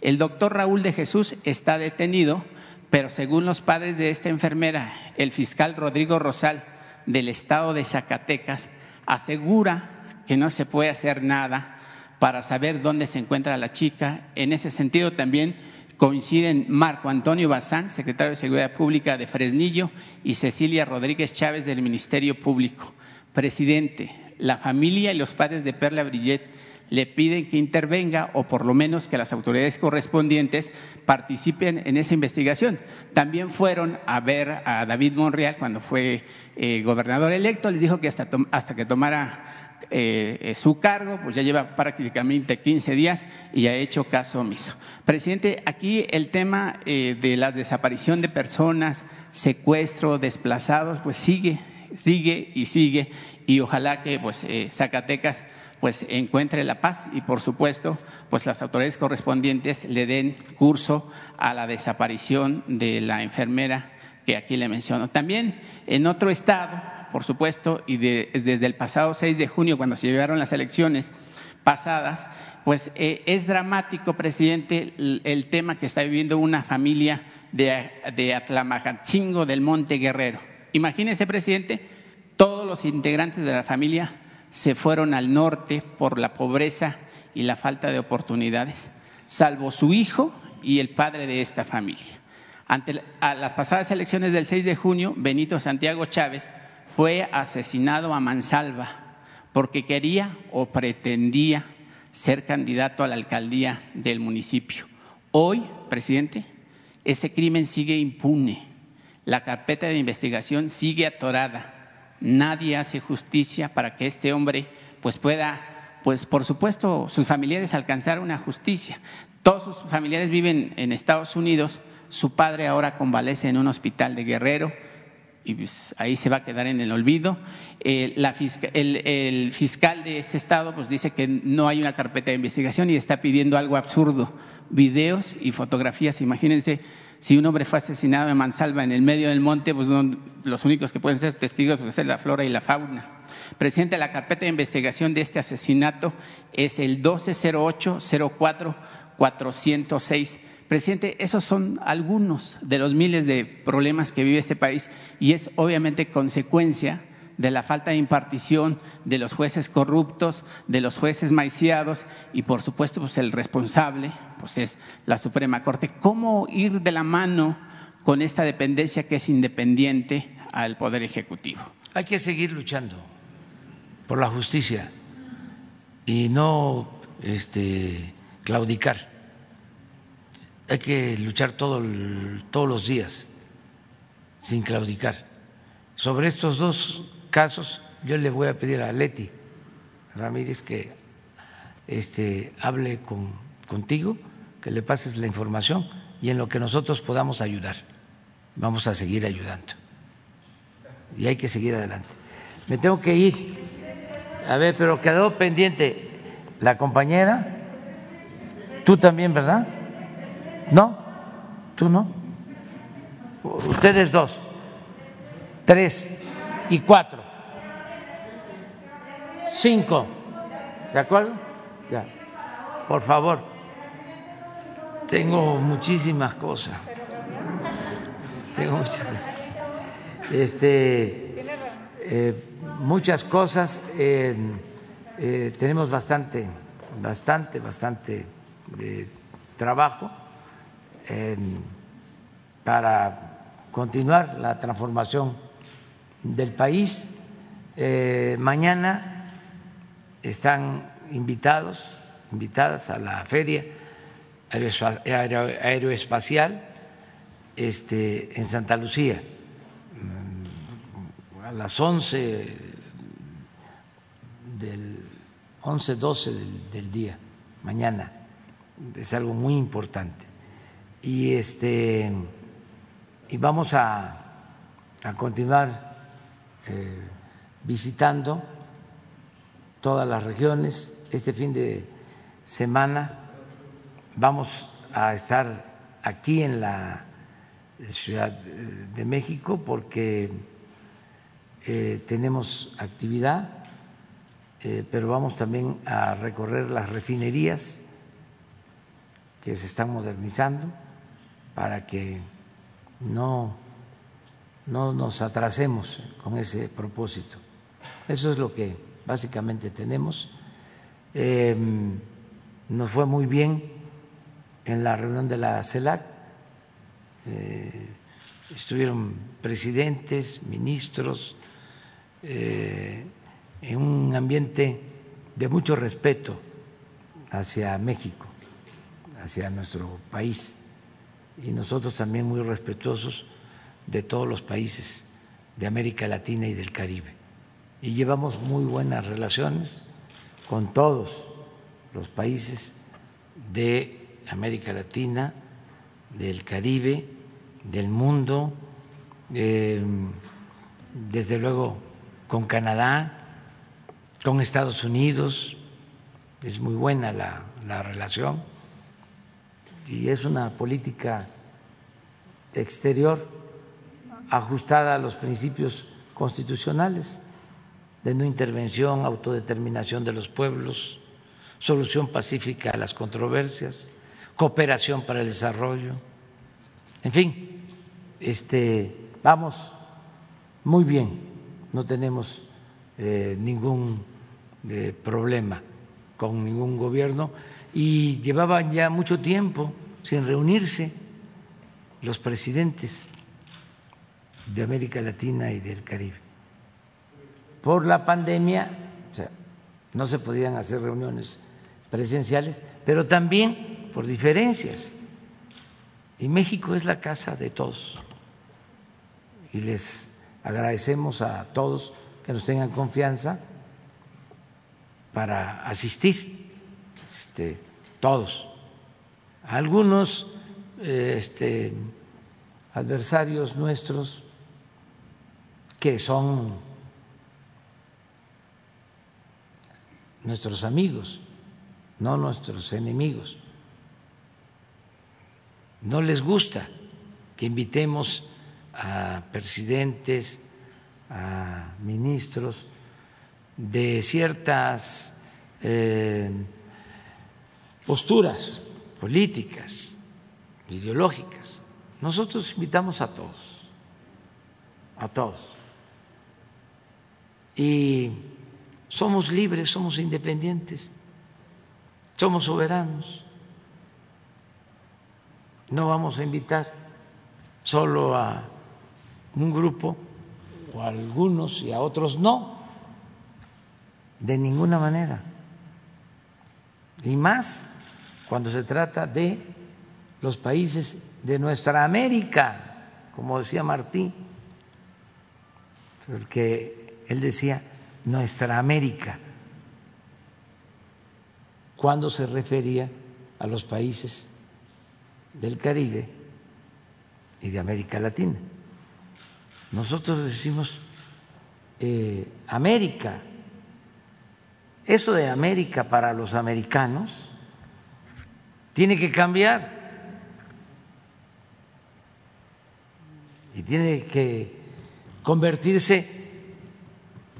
S10: El doctor Raúl de Jesús está detenido, pero según los padres de esta enfermera, el fiscal Rodrigo Rosal del estado de Zacatecas asegura que no se puede hacer nada para saber dónde se encuentra la chica. En ese sentido también coinciden Marco Antonio Bazán, secretario de Seguridad Pública de Fresnillo, y Cecilia Rodríguez Chávez del Ministerio Público. Presidente, la familia y los padres de Perla Brillet le piden que intervenga o por lo menos que las autoridades correspondientes participen en esa investigación. También fueron a ver a David Monreal cuando fue eh, gobernador electo, les dijo que hasta, hasta que tomara eh, su cargo, pues ya lleva prácticamente 15 días y ha hecho caso omiso. Presidente, aquí el tema eh, de la desaparición de personas, secuestro, desplazados, pues sigue, sigue y sigue y ojalá que pues Zacatecas pues encuentre la paz y por supuesto pues las autoridades correspondientes le den curso a la desaparición de la enfermera que aquí le menciono. También en otro estado, por supuesto, y desde el pasado 6 de junio cuando se llevaron las elecciones pasadas, pues eh, es dramático, presidente, el, tema que está viviendo una familia de, de del Monte Guerrero. Imagínese, presidente, todos los integrantes de la familia se fueron al norte por la pobreza y la falta de oportunidades, salvo su hijo y el padre de esta familia. Ante las pasadas elecciones del 6 de junio, Benito Santiago Chávez fue asesinado a mansalva porque quería o pretendía ser candidato a la alcaldía del municipio. Hoy, presidente, ese crimen sigue impune. La carpeta de investigación sigue atorada nadie hace justicia para que este hombre pues pueda, pues por supuesto, sus familiares alcanzar una justicia. Todos sus familiares viven en Estados Unidos, su padre ahora convalece en un hospital de Guerrero y pues, ahí se va a quedar en el olvido. Eh, el, fiscal de ese estado pues dice que no hay una carpeta de investigación y está pidiendo algo absurdo, videos y fotografías. Imagínense si un hombre fue asesinado en Mansalva en el medio del monte, pues los únicos que pueden ser testigos pues, es la flora y la fauna. Presidente, la carpeta de investigación de este asesinato es el 1208-04-406. Presidente, esos son algunos de los miles de problemas que vive este país y es obviamente consecuencia de la falta de impartición de los jueces corruptos, de los jueces maiciados y por supuesto pues el responsable pues es la Suprema Corte. ¿Cómo ir de la mano con esta dependencia que es independiente al Poder Ejecutivo?
S1: Hay que seguir luchando por la justicia y no este, claudicar. Hay que luchar todo, todos los días sin claudicar. Sobre estos dos casos, yo le voy a pedir a Leti Ramírez que este, hable con, contigo, que le pases la información y en lo que nosotros podamos ayudar. Vamos a seguir ayudando. Y hay que seguir adelante. Me tengo que ir. A ver, pero quedó pendiente la compañera. Tú también, ¿verdad? ¿No? ¿Tú no? Ustedes dos. Tres y cuatro. Cinco. ¿De acuerdo? Ya. Por favor. Tengo muchísimas cosas. Tengo muchas cosas. Este, eh, muchas cosas. Eh, eh, tenemos bastante, bastante, bastante de trabajo para continuar la transformación del país. mañana están invitados, invitadas a la feria aeroespacial este, en Santa Lucía mm, a las 11 del 11, 12 del, día, mañana. Es algo muy importante. Y este y vamos a, a continuar eh, visitando todas las regiones. Este fin de semana vamos a estar aquí en la Ciudad de México porque eh, tenemos actividad, eh, pero vamos también a recorrer las refinerías que se están modernizando para que no, no nos atrasemos con ese propósito. Eso es lo que básicamente tenemos. Em, nos fue muy bien en la reunión de la CELAC. Eh, estuvieron presidentes, ministros, eh, en un ambiente de mucho respeto hacia México, hacia nuestro país, y nosotros también muy respetuosos de todos los países de América Latina y del Caribe. Y llevamos muy buenas relaciones con todos los países de América Latina, del Caribe, del mundo, eh, desde luego con Canadá, con Estados Unidos, es muy buena la relación y es una política exterior ajustada a los principios constitucionales de no intervención, autodeterminación de los pueblos, solución pacífica a las controversias, cooperación para el desarrollo. En fin, este, vamos muy bien, no tenemos eh, ningún eh, problema con ningún gobierno y llevaban ya mucho tiempo sin reunirse los presidentes de América Latina y del Caribe por la pandemia no se podían hacer reuniones presenciales, pero también por diferencias. Y México es la casa de todos. Y les agradecemos a todos que nos tengan confianza para asistir, este, todos. Algunos este, adversarios nuestros que son nuestros amigos, no nuestros enemigos. No les gusta que invitemos a presidentes, a ministros de ciertas eh, posturas políticas, ideológicas. Nosotros invitamos a todos, a todos. Y somos libres, somos independientes, somos soberanos. No vamos a invitar solo a un grupo o a algunos y a otros no, de ninguna manera. Y más cuando se trata de los países de nuestra América, como decía Martín, porque él decía nuestra América, cuando se refería a los países del Caribe y de América Latina. Nosotros decimos eh, América. Eso de América para los americanos tiene que cambiar y tiene que convertirse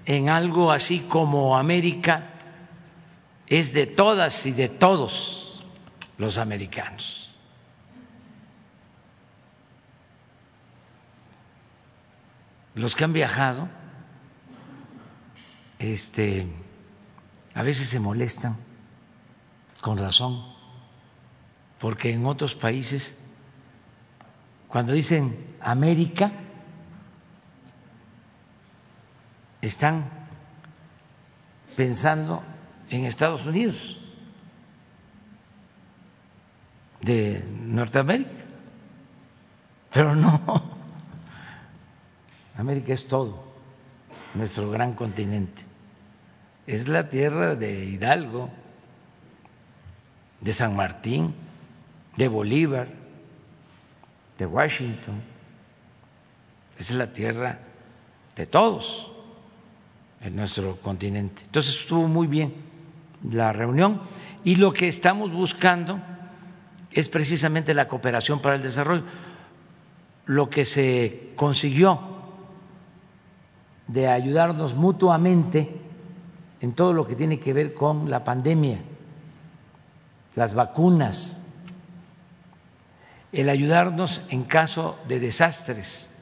S1: en algo así como América es de todas y de todos los americanos. Los que han viajado este, a veces se molestan, con razón, porque en otros países, cuando dicen América, están pensando en Estados Unidos de Norteamérica, pero no, América es todo, nuestro gran continente. Es la tierra de Hidalgo, de San Martín, de Bolívar, de Washington. Es la tierra de todos en nuestro continente. Entonces estuvo muy bien la reunión y lo que estamos buscando es precisamente la cooperación para el desarrollo. Lo que se consiguió de ayudarnos mutuamente en todo lo que tiene que ver con la pandemia, las vacunas, el ayudarnos en caso de desastres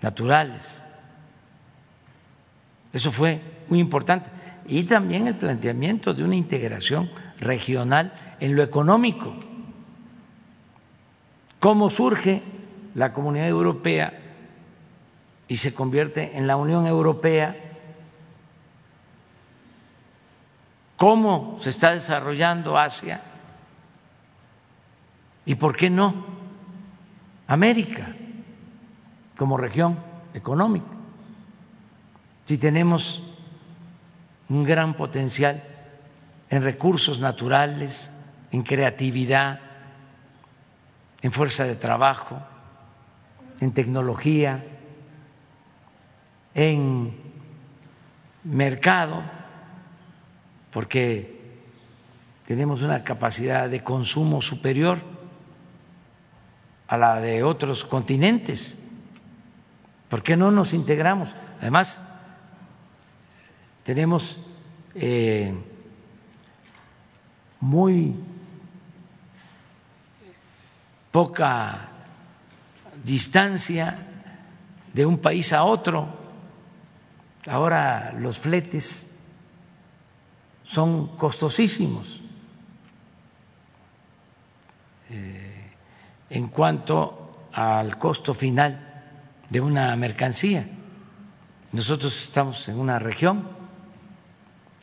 S1: naturales. Eso fue muy importante. Y también el planteamiento de una integración regional en lo económico. ¿Cómo surge la Comunidad Europea y se convierte en la Unión Europea? cómo se está desarrollando Asia y por qué no América como región económica. Si tenemos un gran potencial en recursos naturales, en creatividad, en fuerza de trabajo, en tecnología, en mercado, porque tenemos una capacidad de consumo superior a la de otros continentes. ¿Por qué no nos integramos? Además, tenemos eh, muy poca distancia de un país a otro. Ahora los fletes son costosísimos eh, en cuanto al costo final de una mercancía. Nosotros estamos en una región,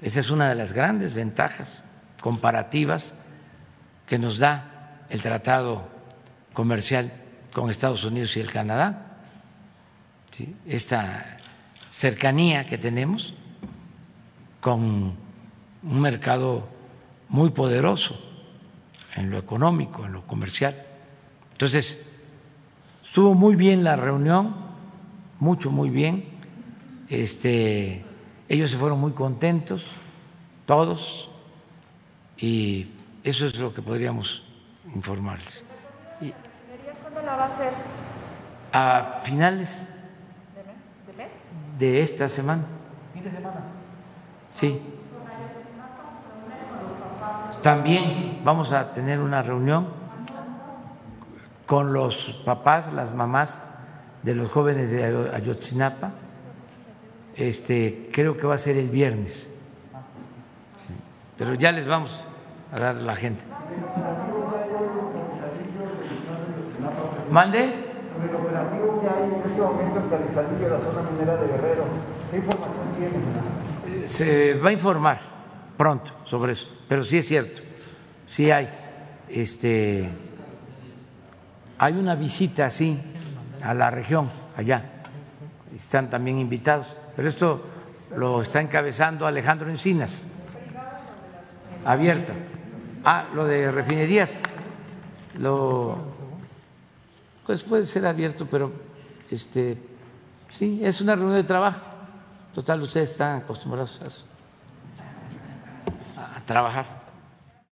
S1: esa es una de las grandes ventajas comparativas que nos da el tratado comercial con Estados Unidos y el Canadá, esta cercanía que tenemos con un mercado muy poderoso en lo económico, en lo comercial. Entonces, estuvo muy bien la reunión, mucho, muy bien. Este, ellos se fueron muy contentos, todos, y eso es lo que podríamos informarles. ¿Cuándo la va a hacer? A finales de esta semana. ¿Fin de semana? Sí. También vamos a tener una reunión con los papás, las mamás de los jóvenes de Ayotzinapa. Este, creo que va a ser el viernes. Pero ya les vamos a dar la gente. ¿Mande? Sobre el operativo que hay en este momento en Calizalillo, la zona minera de Guerrero, ¿qué información tiene? Se va a informar pronto sobre eso, pero sí es cierto, sí hay, este, hay una visita así a la región allá están también invitados. Pero esto lo está encabezando Alejandro Encinas. Abierta. Ah, lo de refinerías, lo, pues puede ser abierto, pero este, sí, es una reunión de trabajo. Total, ustedes están acostumbrados a, a trabajar.